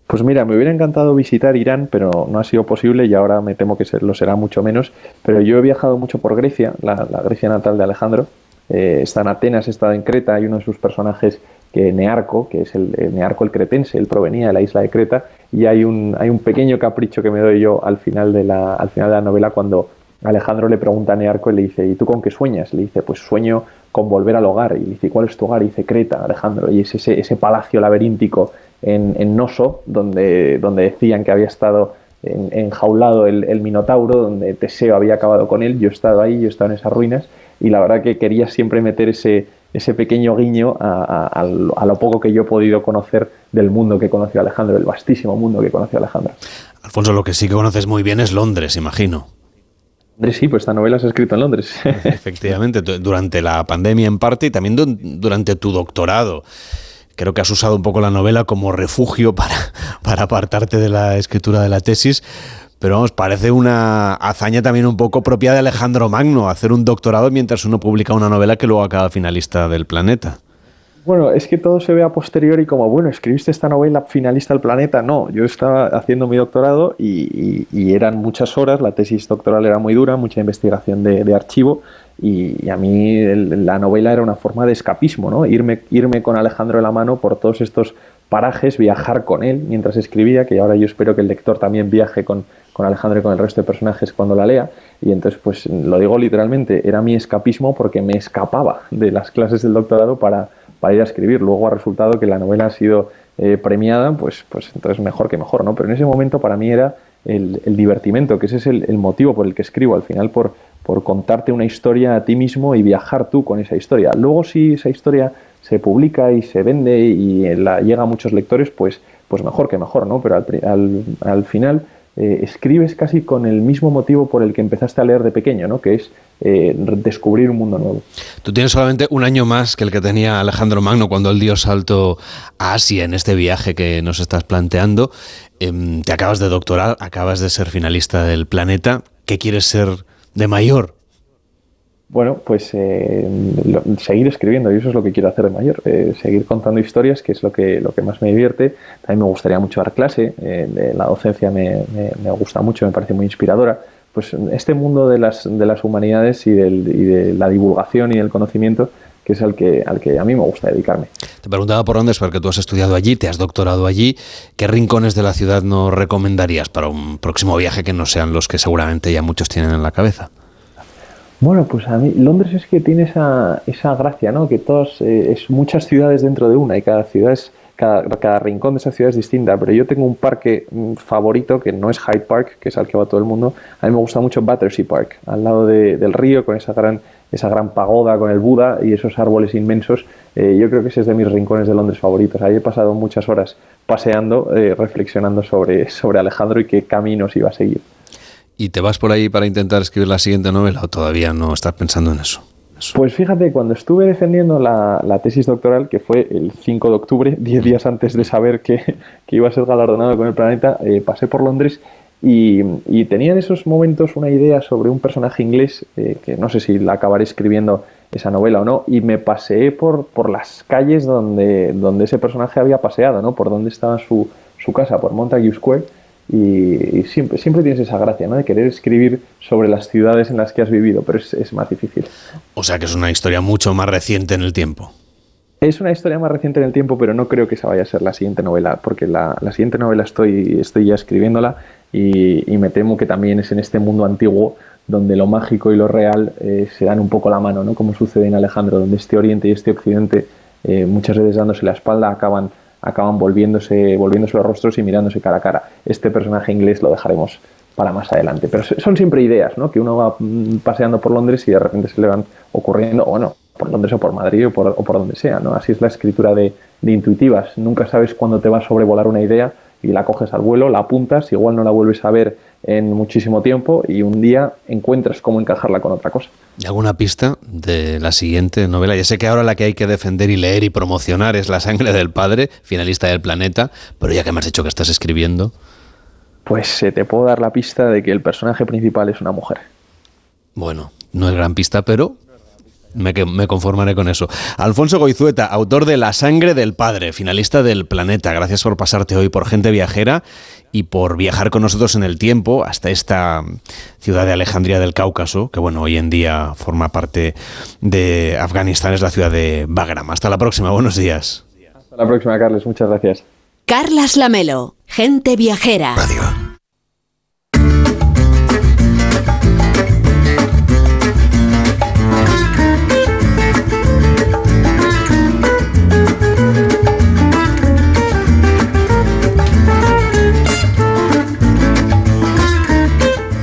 Pues mira, me hubiera encantado visitar Irán, pero no ha sido posible y ahora me temo que lo será mucho menos. Pero yo he viajado mucho por Grecia, la, Grecia natal de Alejandro. Eh, está en Atenas, está en Creta, hay uno de sus personajes que Nearco, que es el, Nearco el cretense, él provenía de la isla de Creta, y hay un, hay un pequeño capricho que me doy yo al final de la, al final de la novela cuando Alejandro le pregunta a Nearco y le dice, ¿y tú con qué sueñas? Le dice, pues sueño con volver al hogar. Y dice, ¿cuál es tu hogar? Y dice, Creta, Alejandro. Y es ese, ese palacio laberíntico en, en Noso, donde, donde decían que había estado enjaulado el, el, Minotauro, donde Teseo había acabado con él. Yo he estado ahí, yo he estado en esas ruinas, y la verdad que quería siempre meter ese, ese pequeño guiño a, lo poco que yo he podido conocer del mundo que conoció Alejandro, del vastísimo mundo que conoció Alejandro. Alfonso, lo que sí que conoces muy bien es Londres, imagino. Sí, pues esta novela se ha escrito en Londres. Efectivamente, durante la pandemia en parte y también durante tu doctorado creo que has usado un poco la novela como refugio para, para apartarte de la escritura de la tesis. Pero vamos, parece una hazaña también un poco propia de Alejandro Magno, hacer un doctorado mientras uno publica una novela que luego acaba finalista del planeta. Bueno, es que todo se ve a posteriori como, bueno, escribiste esta novela finalista del planeta. No, yo estaba haciendo mi doctorado y, eran muchas horas, la tesis doctoral era muy dura, mucha investigación de archivo y, a mí la novela era una forma de escapismo, ¿no? Irme, irme con Alejandro de la mano por todos estos parajes, viajar con él mientras escribía, que ahora yo espero que el lector también viaje con, con Alejandro y con el resto de personajes cuando la lea. Y entonces, pues lo digo literalmente, era mi escapismo porque me escapaba de las clases del doctorado para, para ir a escribir. Luego ha resultado que la novela ha sido eh, premiada, pues, pues entonces mejor que mejor, ¿no? Pero en ese momento para mí era el, divertimento, que ese es el, el, motivo por el que escribo, al final por, por contarte una historia a ti mismo y viajar tú con esa historia. Luego si esa historia se publica y se vende y la, llega a muchos lectores, pues, pues mejor que mejor, ¿no? Pero al, al, final eh, escribes casi con el mismo motivo por el que empezaste a leer de pequeño, ¿no? Que es eh, descubrir un mundo nuevo. Tú tienes solamente un año más que el que tenía Alejandro Magno cuando él dio salto a Asia en este viaje que nos estás planteando. Em, te acabas de doctorar, acabas de ser finalista del planeta. ¿Qué quieres ser de mayor? Bueno, pues eh, seguir escribiendo, y eso es lo que quiero hacer de mayor, eh, seguir contando historias, que es lo que, lo que más me divierte. También me gustaría mucho dar clase, eh, la docencia me, me, gusta mucho, me parece muy inspiradora. Pues este mundo de las, de las humanidades y, del, y de la divulgación y el conocimiento, que es al que, al que a mí me gusta dedicarme. Te preguntaba por dónde es, porque tú has estudiado allí, te has doctorado allí. ¿Qué rincones de la ciudad nos recomendarías para un próximo viaje que no sean los que seguramente ya muchos tienen en la cabeza? Bueno, pues a mí Londres es que tiene esa, esa gracia, ¿no? Que todos, eh, es muchas ciudades dentro de una y cada ciudad es, cada, cada, rincón de esa ciudad es distinta, pero yo tengo un parque mm, favorito que no es Hyde Park, que es al que va todo el mundo. A mí me gusta mucho Battersea Park, al lado del río, con esa gran, esa gran pagoda con el Buda y esos árboles inmensos. Eh, yo creo que ese es de mis rincones de Londres favoritos. Ahí he pasado muchas horas paseando, eh, reflexionando sobre, sobre Alejandro y qué caminos iba a seguir. ¿Y te vas por ahí para intentar escribir la siguiente novela o todavía no estás pensando en eso? Pues fíjate, cuando estuve defendiendo la, tesis doctoral, que fue el 5 de octubre, 10 días antes de saber que, iba a ser galardonado con el planeta, eh, pasé por Londres y, tenía en esos momentos una idea sobre un personaje inglés, eh, que no sé si la acabaré escribiendo esa novela o no, y me paseé por, por las calles donde, donde ese personaje había paseado, ¿no? por donde estaba su, su casa, por Montague Square y, siempre, siempre tienes esa gracia, ¿no? De querer escribir sobre las ciudades en las que has vivido, pero es, más difícil. O sea que es una historia mucho más reciente en el tiempo. Es una historia más reciente en el tiempo, pero no creo que esa vaya a ser la siguiente novela, porque la, siguiente novela estoy, estoy ya escribiéndola y, me temo que también es en este mundo antiguo donde lo mágico y lo real eh, se dan un poco la mano, ¿no? Como sucede en Alejandro, donde este Oriente y este Occidente, eh, muchas veces dándose la espalda, acaban acaban volviéndose, volviéndose los rostros y mirándose cara a cara. Este personaje inglés lo dejaremos para más adelante. Pero son siempre ideas, ¿no? Que uno va mm, paseando por Londres y de repente se le van ocurriendo, o no, por Londres o por Madrid o por, donde sea, ¿no? Así es la escritura de, intuitivas. Nunca sabes cuándo te va a sobrevolar una idea y la coges al vuelo, la apuntas, igual no la vuelves a ver en muchísimo tiempo y un día encuentras cómo encajarla con otra cosa. ¿Y alguna pista de la siguiente novela? Ya sé que ahora la que hay que defender y leer y promocionar es La sangre del padre, finalista del planeta, pero ya que me has dicho que estás escribiendo... Pues te puedo dar la pista de que el personaje principal es una mujer. Bueno, no es gran pista, pero me, me, conformaré con eso. Alfonso Goizueta, autor de La sangre del padre, finalista del planeta. Gracias por pasarte hoy por gente viajera y por viajar con nosotros en el tiempo hasta esta ciudad de Alejandría del Cáucaso, que bueno, hoy en día forma parte de Afganistán, es la ciudad de Bagram. Hasta la próxima, buenos días. Hasta la próxima, Carles, muchas gracias. Carlas Lamelo, gente viajera.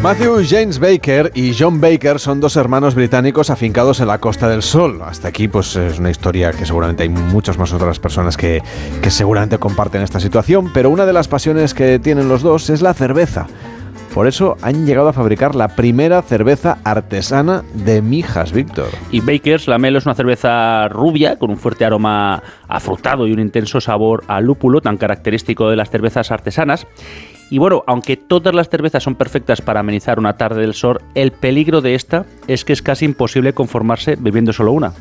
Matthew James Baker y John Baker son dos hermanos británicos afincados en la Costa del Sol. Hasta aquí, pues es una historia que seguramente hay muchas más otras personas que, seguramente comparten esta situación, pero una de las pasiones que tienen los dos es la cerveza. Por eso han llegado a fabricar la primera cerveza artesana de Mijas, Víctor. Y Baker's Lamelo es una cerveza rubia con un fuerte aroma afrutado y un intenso sabor a lúpulo tan característico de las cervezas artesanas. Y bueno, aunque todas las cervezas son perfectas para amenizar una tarde del sol, el peligro de esta es que es casi imposible conformarse bebiendo solo una.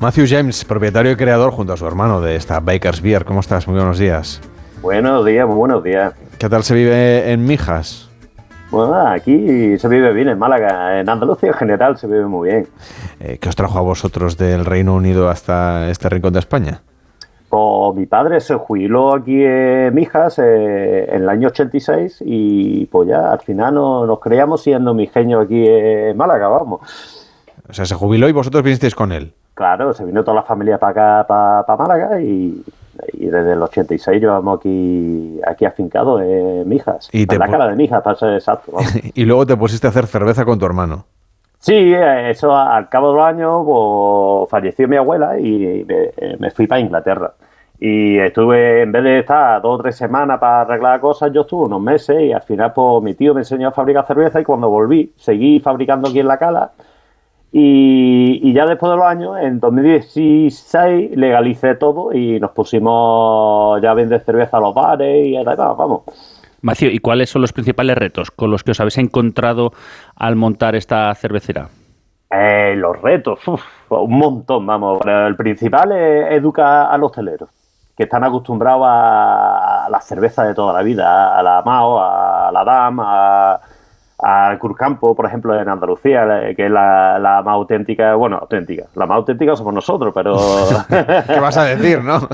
Matthew James, propietario y creador junto a su hermano de esta Baker's Beer, ¿cómo estás? Muy buenos días. Buenos días, muy buenos días. ¿Qué tal se vive en Mijas? Bueno, aquí se vive bien en Málaga. En Andalucía en general se vive muy bien. Eh, ¿Qué os trajo a vosotros del Reino Unido hasta este rincón de España? Pues mi padre se jubiló aquí en Mijas eh, en el año 86 y pues ya al final no, nos creíamos siendo mi genio aquí en Málaga, vamos. O sea, se jubiló y vosotros vinisteis con él. Claro, se vino toda la familia para acá, para, Málaga y, desde el 86 llevamos aquí, aquí afincado en Mijas. Y en la cara de Mijas, para ser exacto. y luego te pusiste a hacer cerveza con tu hermano. Sí, eh, eso al cabo de los años pues, falleció mi abuela y me, me, fui para Inglaterra. Y estuve, en vez de estar dos o tres semanas para arreglar cosas, yo estuve unos meses y al final pues mi tío me enseñó a fabricar cerveza y cuando volví seguí fabricando aquí en la cala y, y ya después de los años, en 2016 legalicé todo y nos pusimos ya a vender cerveza a los bares y tal, vamos. Macio, ¿y cuáles son los principales retos con los que os habéis encontrado al montar esta cervecera? Eh, los retos, un montón, vamos. El principal es educar a los celeros, que están acostumbrados a la cerveza de toda la vida, a la Mao, a la Dam, a al Cruzcampo, por ejemplo, en Andalucía, que es la, más auténtica, bueno, auténtica, la más auténtica somos nosotros, pero... ¿Qué vas a decir, no?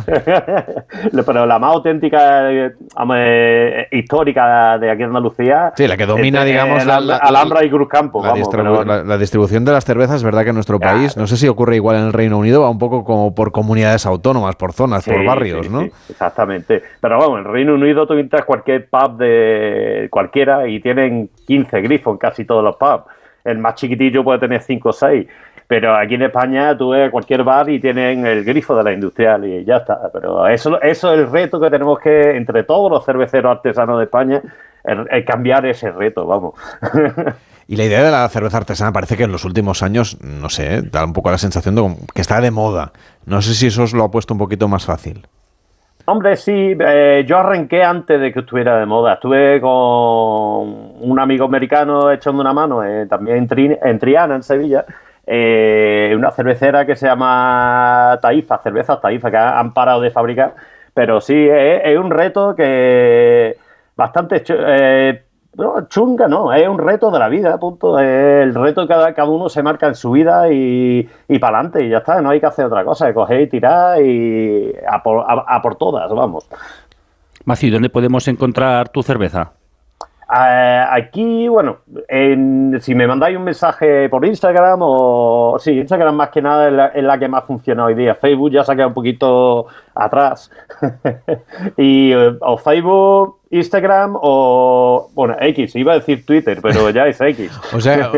pero la más auténtica, eh, histórica de aquí en Andalucía... Sí, la que domina, digamos, la, Alhambra y Cruzcampo. La, la, distribución de las cervezas, es verdad que en nuestro país, no sé si ocurre igual en el Reino Unido, va un poco como por comunidades autónomas, por zonas, por barrios, ¿no? exactamente. Pero vamos, en el Reino Unido tú entras cualquier pub de cualquiera y tienen 15 grifo en casi todos los pubs. El más chiquitillo puede tener 5 o 6. Pero aquí en España tú ves cualquier bar y tienen el grifo de la industrial y ya está. Pero eso, eso es el reto que tenemos que, entre todos los cerveceros artesanos de España, el, cambiar ese reto, vamos. Y la idea de la cerveza artesana parece que en los últimos años, no sé, da un poco la sensación de que está de moda. No sé si eso os lo ha puesto un poquito más fácil. Hombre, sí, eh, yo arranqué antes de que estuviera de moda. Estuve con un amigo americano echando una mano, eh, también en, Triana, en Sevilla, eh, una cervecera que se llama Taifa, cervezas Taifa, que han parado de fabricar. Pero sí, es, un reto que bastante no, chunga no, es un reto de la vida, punto. el reto que cada, cada uno se marca en su vida y, y para adelante y ya está, no hay que hacer otra cosa, coger y tirar y a por, todas, vamos. Maci, ¿dónde podemos encontrar tu cerveza? Eh, aquí, bueno, si me mandáis un mensaje por Instagram o... Sí, Instagram más que nada es la, que más funciona hoy día. Facebook ya se ha quedado un poquito atrás. y eh, o Facebook, Instagram o... Bueno, X, iba a decir Twitter, pero ya es X. o, sea,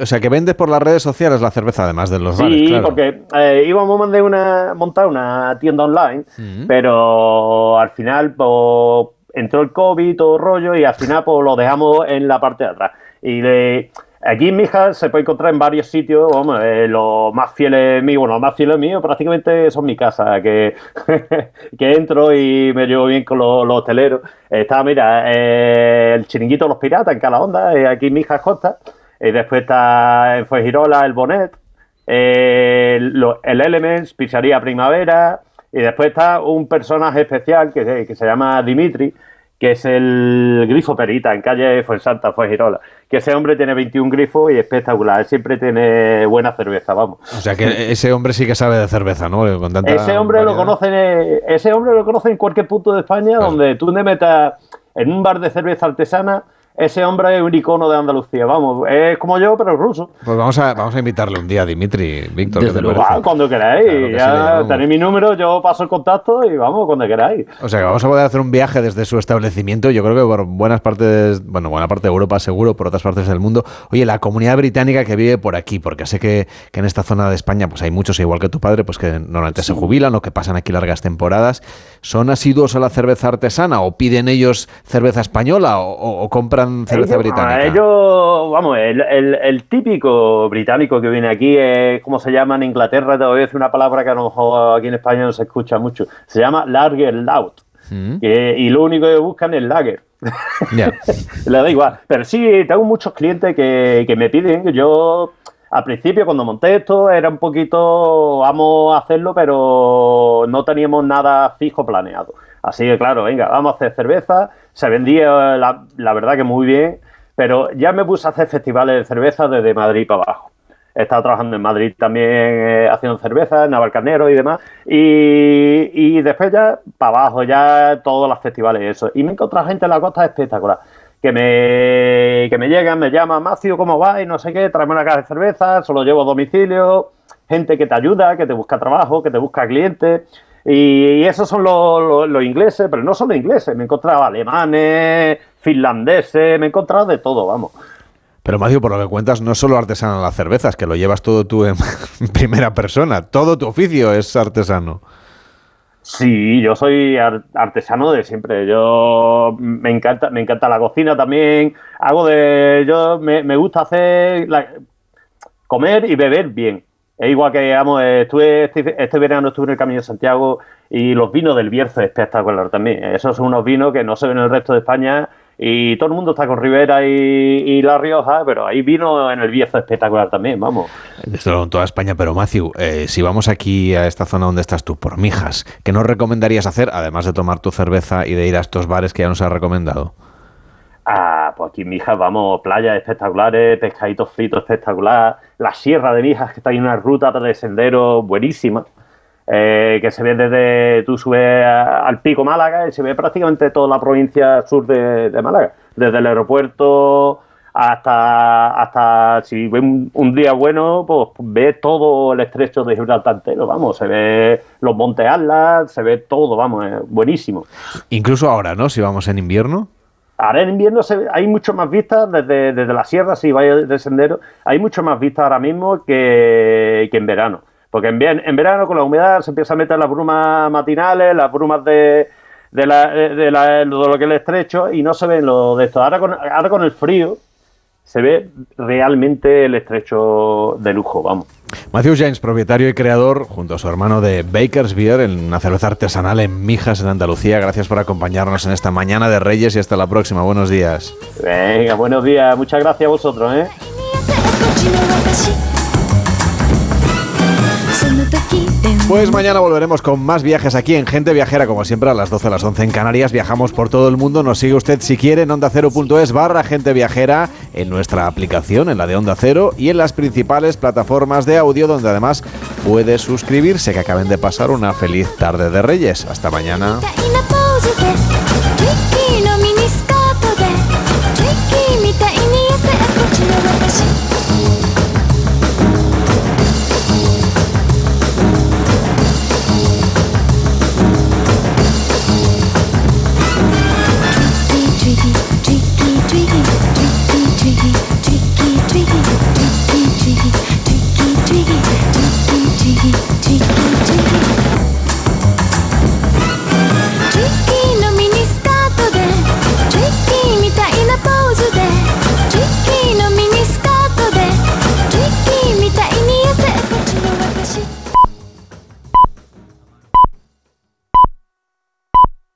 o sea, que vendes por las redes sociales la cerveza además de los sí, bares, Sí, porque eh, íbamos a una, montar una tienda online, pero al final... Pues, entró el COVID todo rollo y al final pues lo dejamos en la parte de atrás. Y de, aquí Mijas se puede encontrar en varios sitios, vamos, eh, los más fieles míos, bueno, los más fieles míos prácticamente son mi casa, que, que entro y me llevo bien con los, hoteleros. Está, mira, eh, el chiringuito Los Piratas en Calahonda, eh, aquí Mijas Costa. Y después está en Fuengirola el Bonet, el Elements, Pizzería Primavera, y después está un personaje especial que, se llama Dimitri, que es el grifo perita en calle Fuensanta, Fuengirola. Que ese hombre tiene 21 grifos y espectacular. siempre tiene buena cerveza, vamos. O sea que ese hombre sí que sabe de cerveza, ¿no? ese hombre lo conoce, ese hombre lo conoce en cualquier punto de España donde tú te metas en un bar de cerveza artesana ese hombre es un icono de Andalucía, vamos, es como yo, pero ruso. Pues vamos a, vamos a invitarle un día a Dimitri, Víctor. Desde luego. Ah, cuando queráis, ya tenéis mi número, yo paso el contacto y vamos, cuando queráis. O sea que vamos a poder hacer un viaje desde su establecimiento, yo creo que por buenas partes, bueno, buena parte de Europa seguro, por otras partes del mundo. Oye, la comunidad británica que vive por aquí, porque sé que, en esta zona de España pues hay muchos, igual que tu padre, pues que normalmente se jubilan o que pasan aquí largas temporadas. ¿Son asiduos a la cerveza artesana o piden ellos cerveza española o, compran cerveza británica? ellos, vamos, el, típico británico que viene aquí es, ¿cómo se llama en Inglaterra? Te voy a decir una palabra que a lo mejor aquí en España no se escucha mucho. Se llama Lager Loud. Mm. y lo único que buscan es lager. Le da igual. Pero sí, tengo muchos clientes que, que me piden. Yo, al principio, cuando monté esto, era un poquito, vamos a hacerlo, pero no teníamos nada fijo planeado. Así que, claro, venga, vamos a hacer cerveza. Se vendía, la, verdad, que muy bien. Pero ya me puse a hacer festivales de cerveza desde Madrid para abajo. He estado trabajando en Madrid también eh, haciendo cerveza, en Navalcarnero y demás. Y, después ya para abajo, ya todos los festivales y eso. Y me encontrado gente en la costa espectacular. Que me, que me llegan, me llaman, Macio, ¿cómo va? Y no sé qué, tráeme una caja de cerveza, solo llevo a domicilio. Gente que te ayuda, que te busca trabajo, que te busca clientes. Y, esos son los, los, ingleses, pero no solo ingleses, me he encontrado alemanes, finlandeses, me he encontrado de todo, vamos. Pero Macio, por lo que cuentas, no es solo artesano las cervezas, que lo llevas todo tú en primera persona, todo tu oficio es artesano. Sí, yo soy artesano de siempre. Yo me encanta, me encanta la cocina también. Hago de, yo me, gusta hacer comer y beber bien. Es igual que, vamos, estuve este, este, verano estuve en el Camino de Santiago y los vinos del Bierzo espectacular también. Esos son unos vinos que no se ven en el resto de España y todo el mundo está con Rivera y, La Rioja, pero ahí vino en el Bierzo espectacular también, vamos. Esto en toda España, pero Matthew, eh, si vamos aquí a esta zona donde estás tú, por Mijas, ¿qué nos recomendarías hacer, además de tomar tu cerveza y de ir a estos bares que ya nos has recomendado? Ah, pues aquí en Mijas vamos, playas espectaculares, pescaditos fritos espectacular, la Sierra de Mijas, que está en una ruta de sendero buenísima. Eh, que se ve desde, tú subes al pico Málaga y se ve prácticamente toda la provincia sur de, Málaga, desde el aeropuerto hasta, hasta si ve un, día bueno, pues ve todo el estrecho de Gibraltar entero, vamos, se ve los montes Atlas, se ve todo, vamos, es buenísimo. Incluso ahora, ¿no? Si vamos en invierno. Ahora en invierno hay mucho más vistas desde, desde la sierra, si vais de sendero, hay mucho más vistas ahora mismo que, que en verano. Porque en, en verano con la humedad se empieza a meter las brumas matinales, las brumas de, de, lo que es el estrecho y no se ven lo de esto. Ahora con, ahora con el frío se ve realmente el estrecho de lujo, vamos. Matthew James, propietario y creador, junto a su hermano de Baker's Beer, en una cerveza artesanal en Mijas, en Andalucía. Gracias por acompañarnos en esta mañana de Reyes y hasta la próxima. Buenos días. Venga, buenos días. Muchas gracias a vosotros. ¿eh? Pues mañana volveremos con más viajes aquí en Gente Viajera, como siempre a las 12 a las 11 en Canarias. Viajamos por todo el mundo. Nos sigue usted si quiere en onda0.es barra Gente Viajera, en nuestra aplicación, en la de Onda Cero y en las principales plataformas de audio, donde además puede suscribirse. Que acaben de pasar una feliz tarde de Reyes. Hasta mañana.